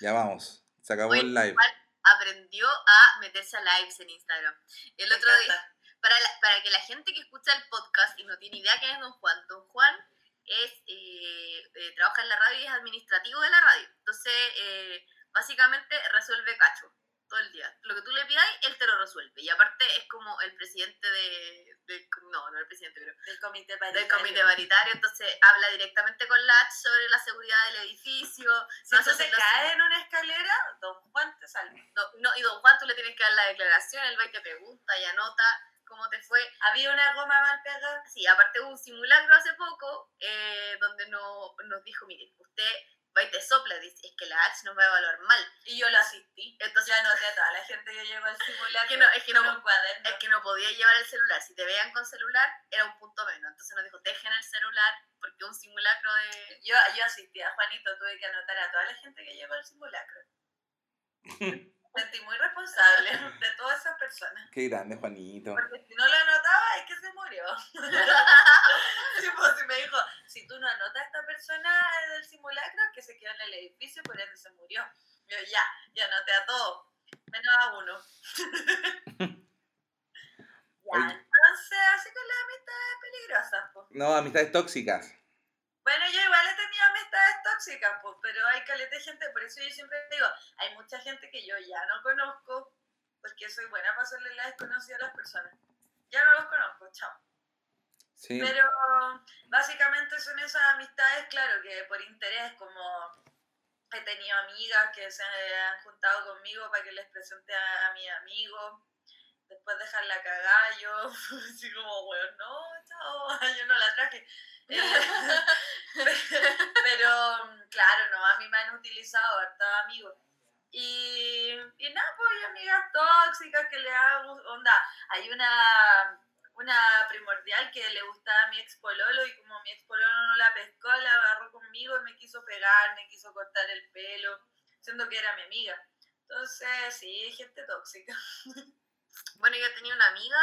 Ya vamos, se acabó el live. igual aprendió a meterse a lives en Instagram. El Me otro día, para, la- para que la gente que escucha el podcast y no tiene idea quién es Don Juan, Don Juan es, eh, eh, trabaja en la radio y es administrativo de la radio. Entonces, eh, básicamente resuelve cacho todo el día. Lo que tú le pidas, él te lo resuelve. Y aparte es como el presidente de... de- no, no el presidente, pero Del comité del paritario. comité paritario, entonces habla directamente con la H sobre la seguridad del edificio. Si no los- caes en una escalera, Don Juan te. No, no, y don Juan, tú le tienes que dar la declaración, él va y te pregunta y anota cómo te fue. Había una goma mal pegada. Sí, aparte hubo un simulacro hace poco eh, donde no, nos dijo, mire, usted va y te sopla, dice, es que la H nos va a evaluar mal. Y yo lo asistí. Entonces, Ya anoté a toda la gente que llegó al simulacro. que no- es que no- un cuaderno. es que no podía llevar el celular. Si te veían con celular, era un punto menos. Entonces nos dijo, dejen el celular porque un simulacro de... Yo, yo asistí a Juanito, tuve que anotar a toda la gente que llegó al simulacro. Sentí muy responsable de todas esas personas. Qué grande, Juanito. Porque si no lo anotaba, es que se murió. Sí, pues, si me dijo, si tú no anotas a esta persona del simulacro, que se quedó en el edificio, por eso se murió. Yo ya, ya anoté a todos, menos a uno. ya, Oye. entonces, así con las amistades peligrosas, pues. No, amistades tóxicas. Bueno, yo igual he tenido amistades tóxicas, pues, pero hay caleta de gente, por eso yo siempre digo, hay mucha gente que yo ya no conozco, porque soy buena para hacerle la desconocida a las personas. Ya no los conozco, chao. Sí. Pero básicamente son esas amistades, claro, que por interés, como he tenido amigas que se han juntado conmigo para que les presente a, a mis amigos, después dejarla cagar, yo así como, bueno, no, chao, yo no la traje. Pero claro, no, a mí me han utilizado hartos amigos. Y, y nada, pues hay amigas tóxicas que le hago, onda, hay una una primordial que le gustaba a mi ex pololo y como mi ex pololo no la pescó, la agarró conmigo y me quiso pegar, me quiso cortar el pelo, siendo que era mi amiga. Entonces, sí, gente tóxica. Bueno, yo tenía una amiga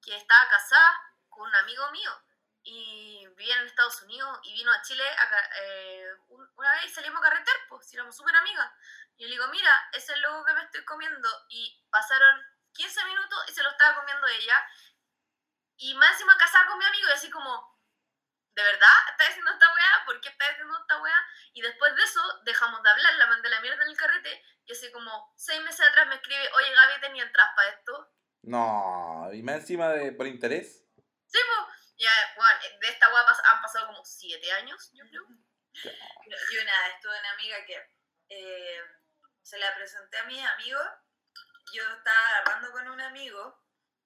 que estaba casada con un amigo mío y vivía en Estados Unidos y vino a Chile a eh, un- una vez y salimos a carretear, pues, si éramos súper amigas. Y yo le digo, mira, ese es el logo que me estoy comiendo. Y pasaron 15 minutos y se lo estaba comiendo ella. Y más encima casada con mi amigo y así como, ¿de verdad estás haciendo esta weá? ¿Por qué estás haciendo esta weá? Y después de eso dejamos de hablar, la mandé la mierda en el carrete y así como seis meses atrás me escribe, oye Gaby, tenía entradas para esto. No, y más encima de por interés. Sí, pues, ya, bueno, de esta pas- han pasado como siete años, yo creo. Yo una vez tuve una amiga que eh, se la presenté a mis amigos, yo estaba agarrando con un amigo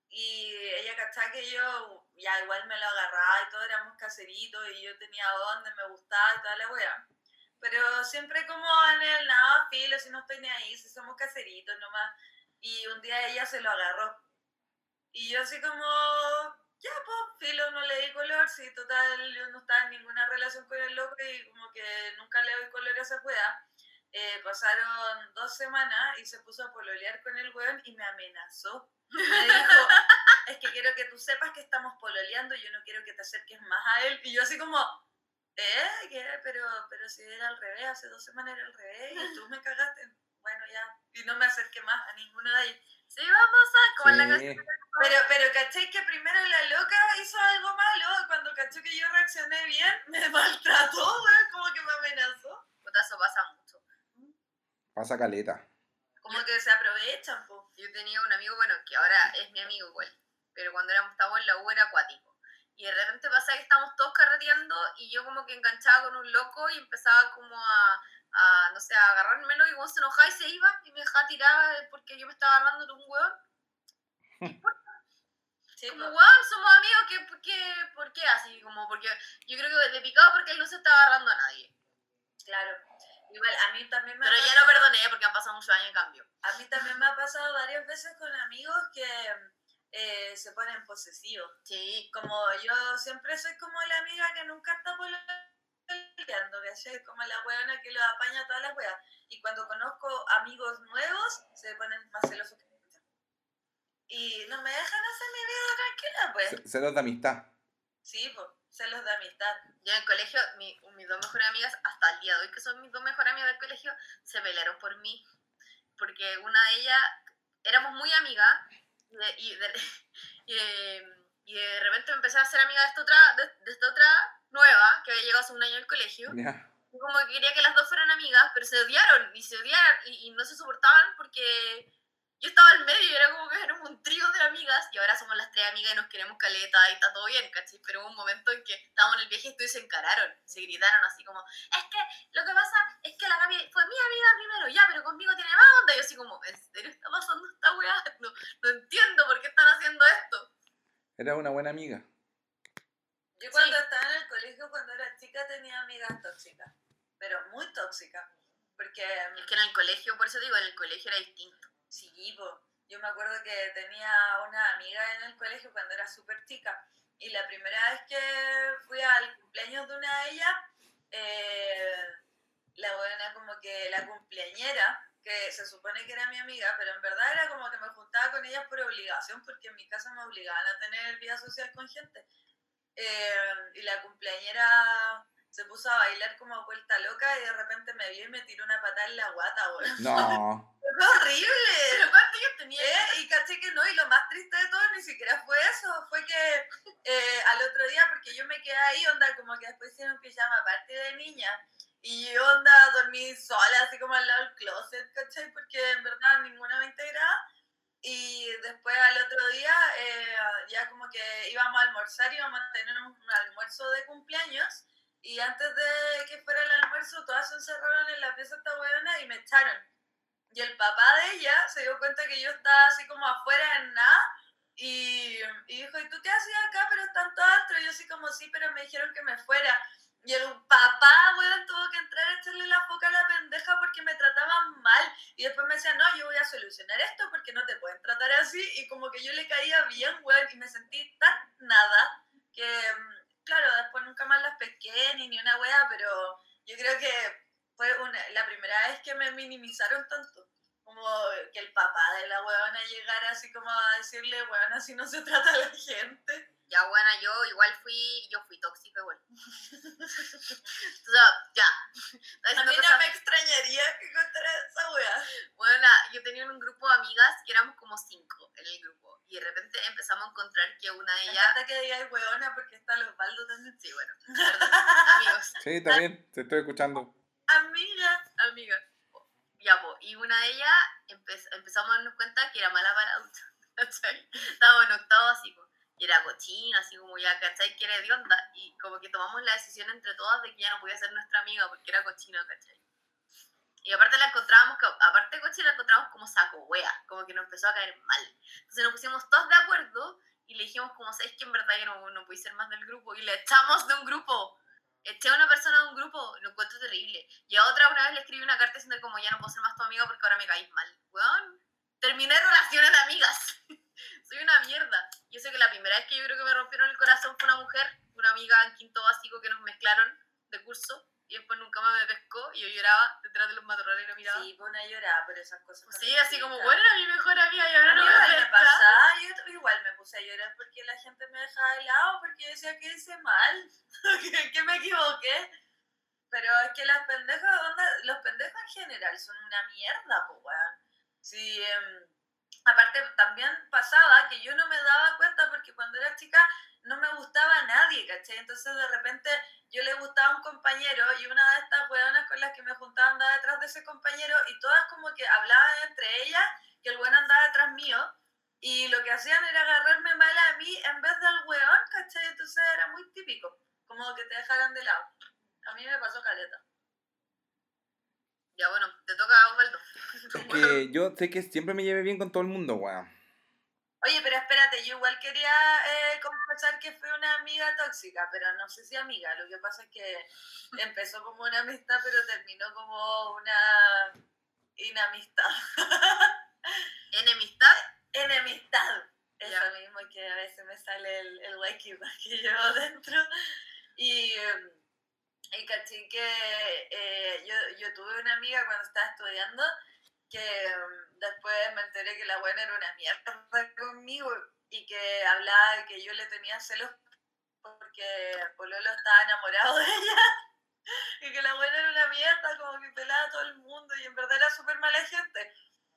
y ella cachaba que yo ya igual me lo agarraba y todo éramos caseritos y yo tenía donde me gustaba y toda la wea. Pero siempre como en el nada, filo, si no estoy ni ahí, si somos caseritos nomás. Y un día ella se lo agarró. Y yo así como, ya pues, filo, no le di color, si total yo no estaba en ninguna relación con el loco y como que nunca le doy color a esa wea. Eh, pasaron dos semanas y se puso a pololear con el weón y me amenazó. Me dijo, es que quiero que tú sepas que estamos pololeando y yo no quiero que te acerques más a él. Y yo así como, ¿eh? ¿Qué? Pero, pero si era al revés, hace dos semanas era al revés y tú me cagaste. Bueno, ya. Y no me acerqué más a ninguno de ellos. Sí, vamos a, como en la Sí. canción. Pero, pero caché que primero la loca hizo algo malo, cuando caché que yo reaccioné bien, me maltrató, weón, como que me amenazó. Puta, eso pasa mucho. Pasa caleta. Como que se aprovechan, po. Yo tenía un amigo, bueno, que ahora es mi amigo igual, pero cuando éramos, estábamos en la U era acuático. Y de repente pasaba que estábamos todos carreteando y yo como que enganchaba con un loco y empezaba como a, a no sé, a agarrármelo y cuando se enojaba y se iba y me dejaba tirada porque yo me estaba agarrando de un hueón. Sí, Como, weón, somos amigos, ¿qué, por, qué, ¿por qué así? Como porque yo creo que de picado porque él no se está agarrando a nadie. Claro. Igual, a mí también me ha Pero ya pasado- lo perdoné porque han pasado muchos años en cambio. A mí también me ha pasado varias veces con amigos que eh, se ponen posesivos. Sí, Como yo siempre soy como la amiga que nunca está peleando, ¿cachai? Como la weona que lo apaña todas las weas. Y cuando conozco amigos nuevos, se ponen más celosos que nunca. Y no me dejan hacer mi vida tranquila, pues. Celos de amistad. Sí, pues, celos de amistad. Yo en el colegio, mi- mis dos mejores amigas, hasta el día de hoy, que son mis dos mejores amigas del colegio, se pelearon por mí. Porque una de ellas, éramos muy amigas, y de, y de- y de- y de repente me empecé a hacer amiga de esta otra, de, de esta otra nueva, que había llegado hace un año al colegio. Ya. Y como que quería que las dos fueran amigas, pero se odiaron, y se odiaron, y, y no se soportaban porque yo estaba al medio y era como que éramos un trío de amigas, y ahora somos las tres amigas y nos queremos caleta y está todo bien, ¿cachai? Pero hubo un momento en que estábamos en el viaje y se encararon, se gritaron así como, es que lo que pasa es que la Gaby fue mi amiga primero, ya, pero conmigo tiene más onda. Y yo así como, ¿en serio está pasando esta weá? No, no entiendo por qué están haciendo esto. Era una buena amiga. Yo cuando estaba en el colegio, cuando era chica, tenía amigas tóxicas, pero muy tóxicas. Porque, Es que en el colegio, por eso digo, en el colegio era distinto. sí, po, yo me acuerdo que tenía una amiga en el colegio cuando era súper chica. Y la primera vez que fui al cumpleaños de una de ellas, eh, la buena como que la cumpleañera, que se supone que era mi amiga, pero en verdad era como que me juntaba con ellas por obligación, porque en mi casa me obligaban a tener vida social con gente. Eh, y la cumpleañera se puso a bailar como vuelta loca y de repente me vio y me tiró una patada en la guata, weón. No. ¡Fue horrible! ¿Pero cuántos años tenía? Eh, Y caché que no, y lo más triste de todo ni siquiera fue eso, fue que eh, al otro día, porque yo me quedé ahí, onda, como que después hicieron pijama aparte de niña, y yo onda dormí sola, así como al lado del closet, ¿cachai? Porque en verdad ninguna me integraba. Y después al otro día, eh, ya como que íbamos a almorzar, íbamos a tener un, un almuerzo de cumpleaños, y antes de que fuera el almuerzo, todas se encerraron en la pieza esta huevona y me echaron. Y el papá de ella se dio cuenta que yo estaba así como afuera en nada y, y dijo, ¿y tú qué hacías acá? Pero están todas adentro. Y yo así como, sí, pero me dijeron que me fuera. Y el papá, weón, tuvo que entrar a echarle la foca a la pendeja porque me trataban mal. Y después me decía, no, yo voy a solucionar esto porque no te pueden tratar así. Y como que yo le caía bien, weón, y me sentí tan nada que, mm, claro, después nunca más las pesqué ni ni una wea, pero yo creo que fue una, la primera vez que me minimizaron tanto. Como que el papá de la huevona llegara así como a decirle, weón, así no se trata a la gente. Ya, bueno, yo igual fui, yo fui tóxica igual. o sea, ya. A mí no me extrañaría que contara esa wea. Bueno, yo tenía un grupo de amigas que éramos como cinco en el grupo. Y de repente empezamos a encontrar que una de Me ellas... encanta que digáis huevona porque está los baldos también. Sí, bueno, perdón, amigos. Sí, está bien, te estoy escuchando. Amiga. Amiga. Ya, po. Y una de ellas empe- empezamos a darnos cuenta que era mala para adultos. Estábamos en octavo así, po. Y era cochina, así como ya, ¿cachai? Que era de onda. Y como que tomamos la decisión entre todas de que ya no podía ser nuestra amiga porque era cochina, ¿cachai? Y aparte la encontrábamos, co- aparte de cochina, la encontrábamos como saco wea. Como que nos empezó a caer mal. Entonces nos pusimos todos de acuerdo y le dijimos como, ¿sabes que en verdad ya no, no pude ser más del grupo? Y le echamos de un grupo. Eché a una persona de un grupo, lo encuentro terrible. Y a otra una vez le escribí una carta diciendo como ya no puedo ser más tu amiga porque ahora me caís mal. Weón, terminé relaciones de amigas. Soy una mierda. Yo sé que la primera vez que yo creo que me rompieron el corazón fue una mujer, una amiga en quinto básico que nos mezclaron de curso y después nunca más me pescó y yo lloraba detrás de los matorrales y no miraba. Sí, una llorada, pero esas cosas. Sí, también así como, bueno, era mi mejor amiga y ahora no me pasaba, yo igual me puse a llorar porque la gente me dejaba de lado, porque yo decía que hice mal, que, me equivoqué. Pero es que las pendejas, onda, los pendejos en general son una mierda, pues, weón. Sí, em, aparte también pasaba que yo no me daba cuenta porque cuando era chica no me gustaba a nadie, ¿cachai? Entonces de repente yo le gustaba a un compañero y una de estas weonas con las que me juntaba andaba detrás de ese compañero y todas como que hablaban entre ellas que el weón andaba detrás mío y lo que hacían era agarrarme mal a mí en vez del weón, ¿cachai? Entonces era muy típico, como que te dejaran de lado. A mí me pasó caleta. Ya, bueno, te toca Osvaldo. Es que yo sé que siempre me llevé bien con todo el mundo, weón. Oye, pero espérate, yo igual quería eh, confesar que fue una amiga tóxica, pero no sé si amiga. Lo que pasa es que empezó como una amistad, pero terminó como una inamistad. Enemistad. Enemistad. Eso Ya. mismo que a veces me sale el, el wiki que llevo dentro. Y, eh, y caché que eh, yo, yo tuve una amiga cuando estaba estudiando que mm, después me enteré que la buena era una mierda conmigo y que hablaba de que yo le tenía celos porque Pololo estaba enamorado de ella y que la buena era una mierda, como que pelaba a todo el mundo y en verdad era súper mala gente.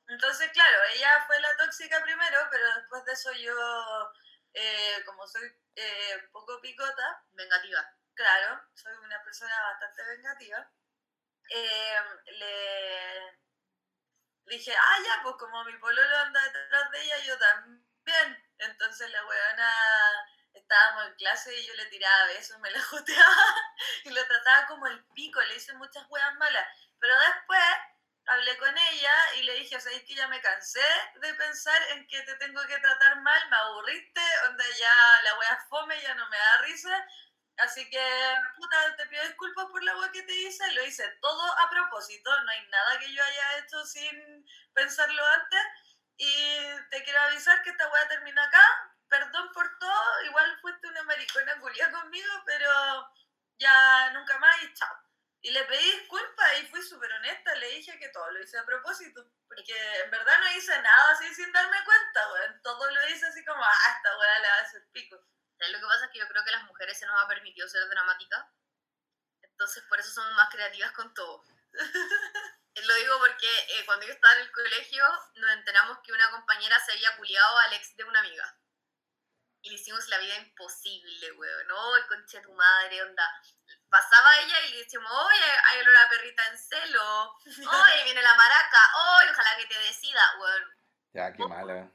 Entonces, claro, ella fue la tóxica primero, pero después de eso yo, eh, como soy eh, poco picota, Vengativa. Claro, soy una persona bastante vengativa, eh, le dije, ah, ya, pues como mi pololo anda detrás de ella, yo también. Entonces la weona estábamos en clase y yo le tiraba besos, me la joteaba y lo trataba como el pico, le hice muchas weas malas. Pero después hablé con ella y le dije, ¿sabes que ya me cansé de pensar en que te tengo que tratar mal? Me aburriste, donde ya la wea es fome, ya no me da risa. Así que, puta, te pido disculpas por la wea que te hice. Lo hice todo a propósito, no hay nada que yo haya hecho sin pensarlo antes. Y te quiero avisar que esta wea terminó acá. Perdón por todo, igual fuiste una maricona culia conmigo, pero ya nunca más y chao. Y le pedí disculpas y fui súper honesta, le dije que todo lo hice a propósito. Porque en verdad no hice nada así sin darme cuenta, weón. Todo lo hice así como, ah, esta weá le va a hacer pico. ¿Sabes Lo que pasa es que yo creo que las mujeres se nos ha permitido ser dramáticas. Entonces, por eso somos más creativas con todo. Lo digo porque eh, cuando yo estaba en el colegio, nos enteramos que una compañera se había culiado al ex de una amiga. Y le hicimos la vida imposible, weón. No, concha de tu madre, onda. Pasaba ella y le decíamos, oye, hay olor a perrita en celo. Oye, viene la maraca. Oye, ojalá que te decida, weón. Ya, qué mala.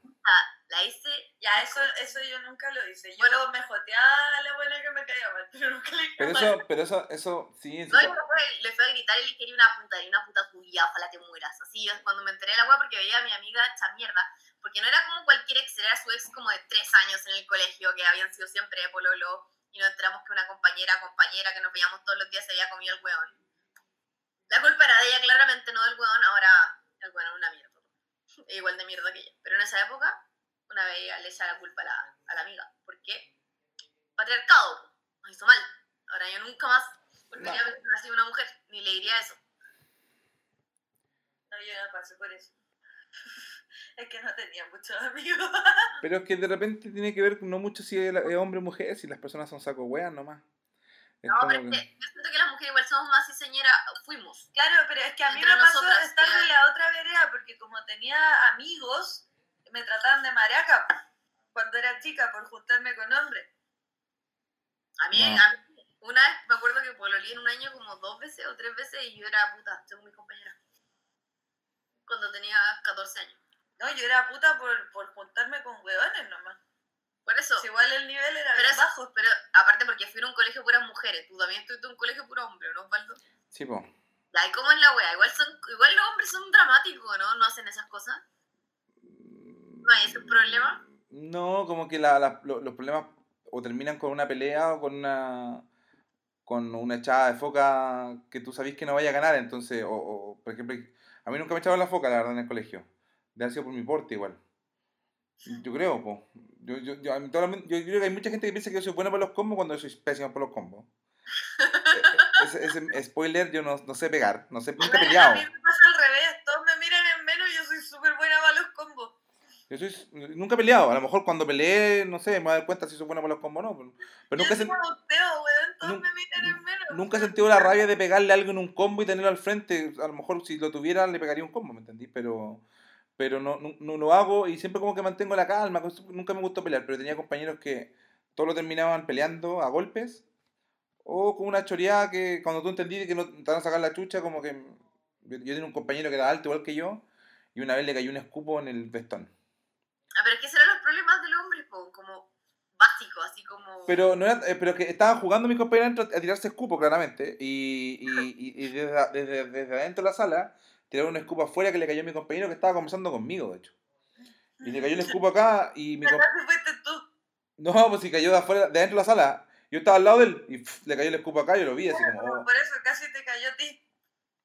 La hice Ya, eso, eso yo nunca lo hice. Yo Bueno. me joteaba a la buena que me caía mal, pero nunca le Pero mal. eso, pero eso, eso, sí, No, y me fue- le fue a gritar y le quería una puta, y una puta culia, ojalá te mueras. Así es cuando me enteré de la weá porque veía a mi amiga hecha mierda. Porque no era como cualquier ex, era su ex como de tres años en el colegio, que habían sido siempre de pololo. Y nos enteramos que una compañera, compañera que nos veíamos todos los días se había comido el weón. La culpa era de ella, claramente, no del weón. Ahora el weón es una mierda. Igual de mierda que ella. Pero en esa época, una vez ella le echa la culpa a la, a la amiga. ¿Por qué? Patriarcado. Nos hizo mal. Ahora yo nunca más volvería a ver así una mujer, ni le diría eso. No, yo no pasé por eso. es que no tenía muchos amigos. Pero es que de repente tiene que ver no mucho si es hombre o mujer, si las personas son saco weas nomás. Es No, pero es que- yo siento que las mujeres igual somos más ciseñeras, fuimos. Claro, pero es que a mí Entre me pasó nosotras, estar claro. de la otra vereda, porque como tenía amigos, me trataban de maraca cuando era chica por juntarme con hombres. A mí, No. a mí, una vez me acuerdo que pololí en un año como dos veces o tres veces y yo era puta, según mi compañera. Cuando tenía 14 años. No, yo era puta por, por juntarme con hueones nomás. Por eso. Si igual el nivel era pero, bien eso- bajo. pero aparte porque fui a un colegio puras mujeres, tú también estuviste en un colegio puro hombre, ¿no, Osvaldo? Sí, po. Ya, ¿y cómo es la wea? Igual, son, igual los hombres son dramáticos, ¿no? No hacen esas cosas. No hay ese problema. No, como que la- la- lo- los problemas o terminan con una pelea o con una con una echada de foca que tú sabes que no vaya a ganar, entonces, o, o, por ejemplo, a mí nunca me echaban la foca, la verdad, en el colegio. De haber sido por mi porte igual. Yo creo, po. Yo, yo, yo, yo creo que hay mucha gente que piensa que yo soy bueno para los combos cuando yo soy pésimo para los combos. ese, ese spoiler, yo no, no sé pegar, no sé, nunca he A peleado. mí me pasa al revés, todos me miran en menos y yo soy súper buena para los combos. Yo soy, nunca he peleado, a lo mejor cuando peleé, no sé, me voy a dar cuenta si soy bueno para los combos o no. Pero, pero nunca, weón, todos me en nunca he sentido la rabia de pegarle algo en un combo y tenerlo al frente. A lo mejor si lo tuviera le pegaría un combo, ¿me entendí? Pero, pero no, no, no lo hago y siempre como que mantengo la calma. Nunca me gustó pelear, pero tenía compañeros que todo lo terminaban peleando a golpes o con una choreada que cuando tú entendí que no te van a sacar la chucha, como que yo, yo tenía un compañero que era alto igual que yo y una vez le cayó un escupo en el vestón. Ah, pero es que serán los problemas del hombre, po, como básicos, así como... Pero no era, eh, pero que estaban jugando mis compañeros a tirarse escupo, claramente. Y, y, y- y desde, desde, desde adentro de la sala tiraron un escupo afuera que le cayó a mi compañero que estaba conversando conmigo, de hecho. Y le cayó el escupo acá y mi com- ¿Verdad que fuiste tú? No, pues si cayó de afuera, de adentro de la sala. Yo estaba al lado de él y le cayó el escupo acá y yo lo vi así como... oh. Por eso casi te cayó a ti.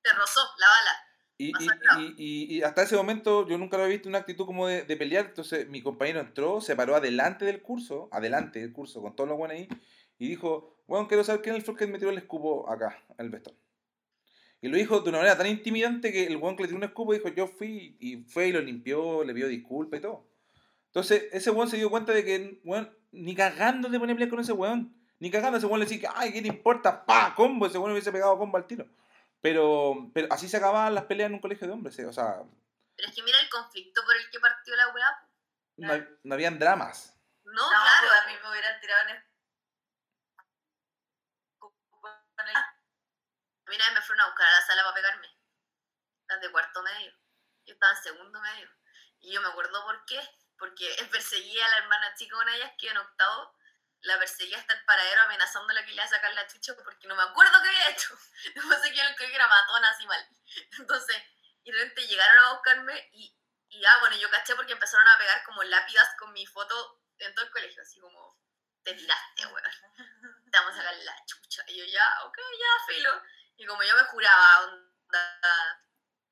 Te rozó la bala. Y, y, y, y- hasta ese momento yo nunca lo había visto una actitud como de, de pelear. Entonces mi compañero entró, se paró adelante del curso, adelante del curso, con todos los buenos ahí, y dijo, bueno, quiero saber quién fue el que me tiró el escupo acá, el vestón. Y lo dijo de una manera tan intimidante que el weón que le tiró un escupo dijo, yo fui, y fue y lo limpió, le pidió disculpas y todo. Entonces ese weón se dio cuenta de que, weón, ni cagando te pone a pelear con ese weón. Ni cagando, ese weón le decía, ay, ¿qué te importa? ¡Pa! Combo, ese weón hubiese pegado combo al tiro. Pero, pero así se acababan las peleas en un colegio de hombres, eh, o sea, Pero es que mira el conflicto por el que partió la weá. no, hab- no habían dramas. No, No, claro. a mí me hubieran tirado en el... con el- A mí una vez me fueron a buscar a la sala para pegarme. Las de cuarto medio. Yo estaba en segundo medio. Y yo me acuerdo por qué. porque perseguía a la hermana chica, de ellas que en octavo la perseguía hasta el paradero amenazándola que le iba a sacar la chucha porque no me acuerdo qué había hecho. Después sé que el colegio era matona así mal. Entonces, y de repente llegaron a buscarme y, ah, bueno, yo caché porque empezaron a pegar como lápidas con mi foto en todo el colegio, así como, te tiraste, weón. Te vamos a sacar la chucha. Y yo ya, ok, ya, filo. Y como yo me juraba, onda,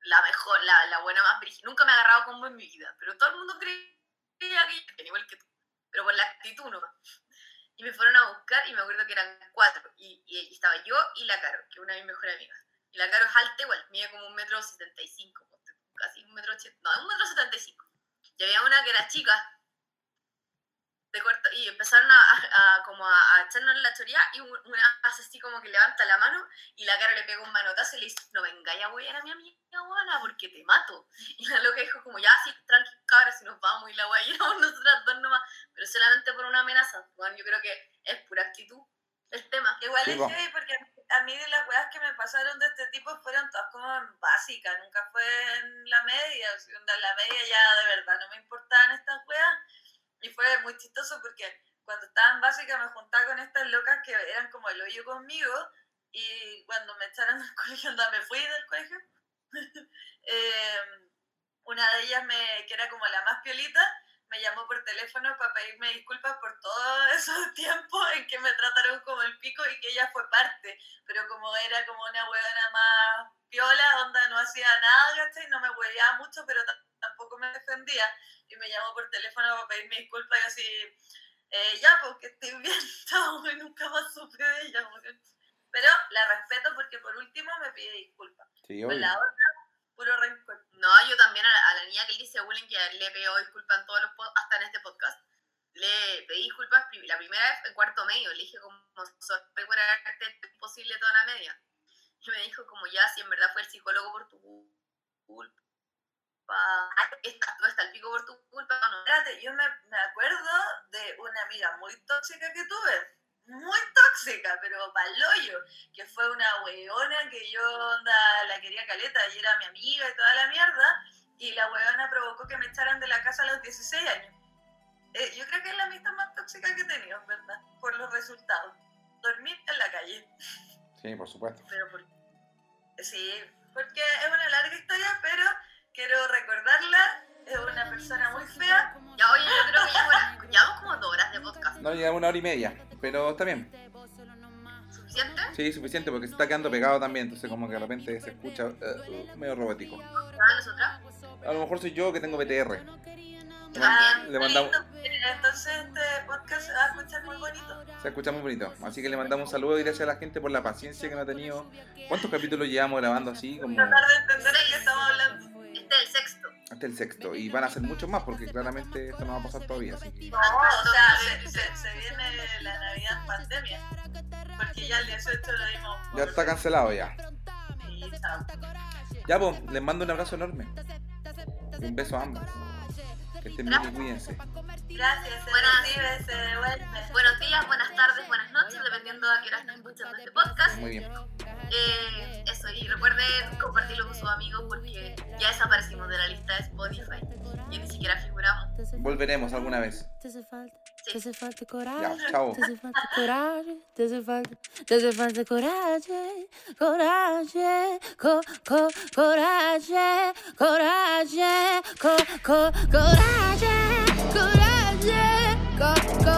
la mejor, la, la buena más brígida. Nunca me he agarrado como en mi vida, pero todo el mundo creía que yo igual que tú. Pero por la actitud nomás. Y me fueron a buscar y me acuerdo que eran cuatro. Y, y, y estaba yo y la Caro, que es una de mis mejores amigas. Y la Caro es alta igual, mide como un metro setenta y cinco, casi un metro ochenta, no, un metro setenta y cinco. Y había una que era chica, de cuarto, y empezaron a, a- a como a, a echarnos la choría y un- una hace así como que levanta la mano y la cara le pega un manotazo y le dice, no vengáis a huear a mi amiga Juana porque te mato. Y la loca dijo como, ya, sí, tranqui, cabra, si nos vamos y la wea y nosotras dos nomás, pero solamente por una amenaza. Bueno, yo creo que es pura actitud el tema. Igual Sí, es heavy porque a mí de las weas que me pasaron de este tipo fueron todas como en básica, nunca fue en la media, o sea, en la media ya de verdad no me importaban estas weas y fue muy chistoso porque cuando estaba en básica me juntaba con estas locas que eran como el hoyo conmigo y cuando me echaron del colegio, onda, me fui del colegio, eh, una de ellas me, que era como la más piolita, me llamó por teléfono para pedirme disculpas por todos esos tiempos en que me trataron como el pico y que ella fue parte, pero como era como una huevona más piola, onda no hacía nada, ¿cachai? No me hueveaba mucho, pero ta- tampoco me defendía y me llamó por teléfono para pedirme disculpas y así, eh, ya, porque estoy bien, chao, y nunca más supe de ella. Pero la respeto porque por último me pide disculpas. Sí, Con obvio. la otra, puro rencor. No, yo también a la, a la niña que le hice bullying, que le pidió disculpas en todos los pod- hasta en este podcast, le pedí disculpas la primera vez en cuarto medio, le dije como, sorry por haberte imposible toda la media. Y me dijo como, ya, si en verdad fue el psicólogo por tu culpa, está, está el pico por tu culpa, no. Espérate, yo me, me acuerdo de una amiga muy tóxica que tuve. Muy tóxica, pero paloyo. Que fue una weona que yo onda, la quería caleta y era mi amiga y toda la mierda. Y la weona provocó que me echaran de la casa a los 16 años. Eh, yo creo que es la amistad más tóxica que he tenido, en ¿verdad? Por los resultados. Dormir en la calle. Sí, por supuesto. Pero por Sí, porque es una larga historia, pero quiero recordarla. Es una persona muy fea. Ya, oye, yo creo que ya bueno, llevamos como dos horas de podcast. No, llega una hora y media, pero está bien. ¿Suficiente? Sí, suficiente porque se está quedando pegado también, entonces como que de repente se escucha eh, medio robótico. ¿Para nosotras? A lo mejor soy yo que tengo BTR. También. Le mandamos, Entonces este podcast se va a escuchar muy bonito. se escucha muy bonito. Así que le mandamos un saludo y gracias a la gente por la paciencia que nos ha tenido. ¿Cuántos capítulos llevamos grabando así? Como Tratar de entender de qué estamos hablando. Este es el sexto. hasta el sexto. Y van a ser muchos más porque claramente esto no va a pasar todavía. Así que No, o sea, se, se- se viene la Navidad en pandemia. Porque ya el 18 lo dimos. ya está cancelado ya. Sí, chao. Ya, pues, les mando un abrazo enorme. Y un beso a ambas. Que estén bien y cuídense. Gracias, se Buenas. devuelve. Buenos días, buenas tardes, buenas noches, dependiendo de a qué hora estén escuchando este podcast. Muy bien. Eh, eso, y recuerden compartirlo con sus amigos porque ya desaparecimos de la lista de Spotify. Y ni siquiera figuramos. Volveremos alguna vez. Te hace falta, Sí. te hace falta coraje. Ya, chao. Te hace falta coraje, te hace falta, te hace falta coraje, coraje, co, co, coraje, coraje, co, co, coraje, coraje, co, co,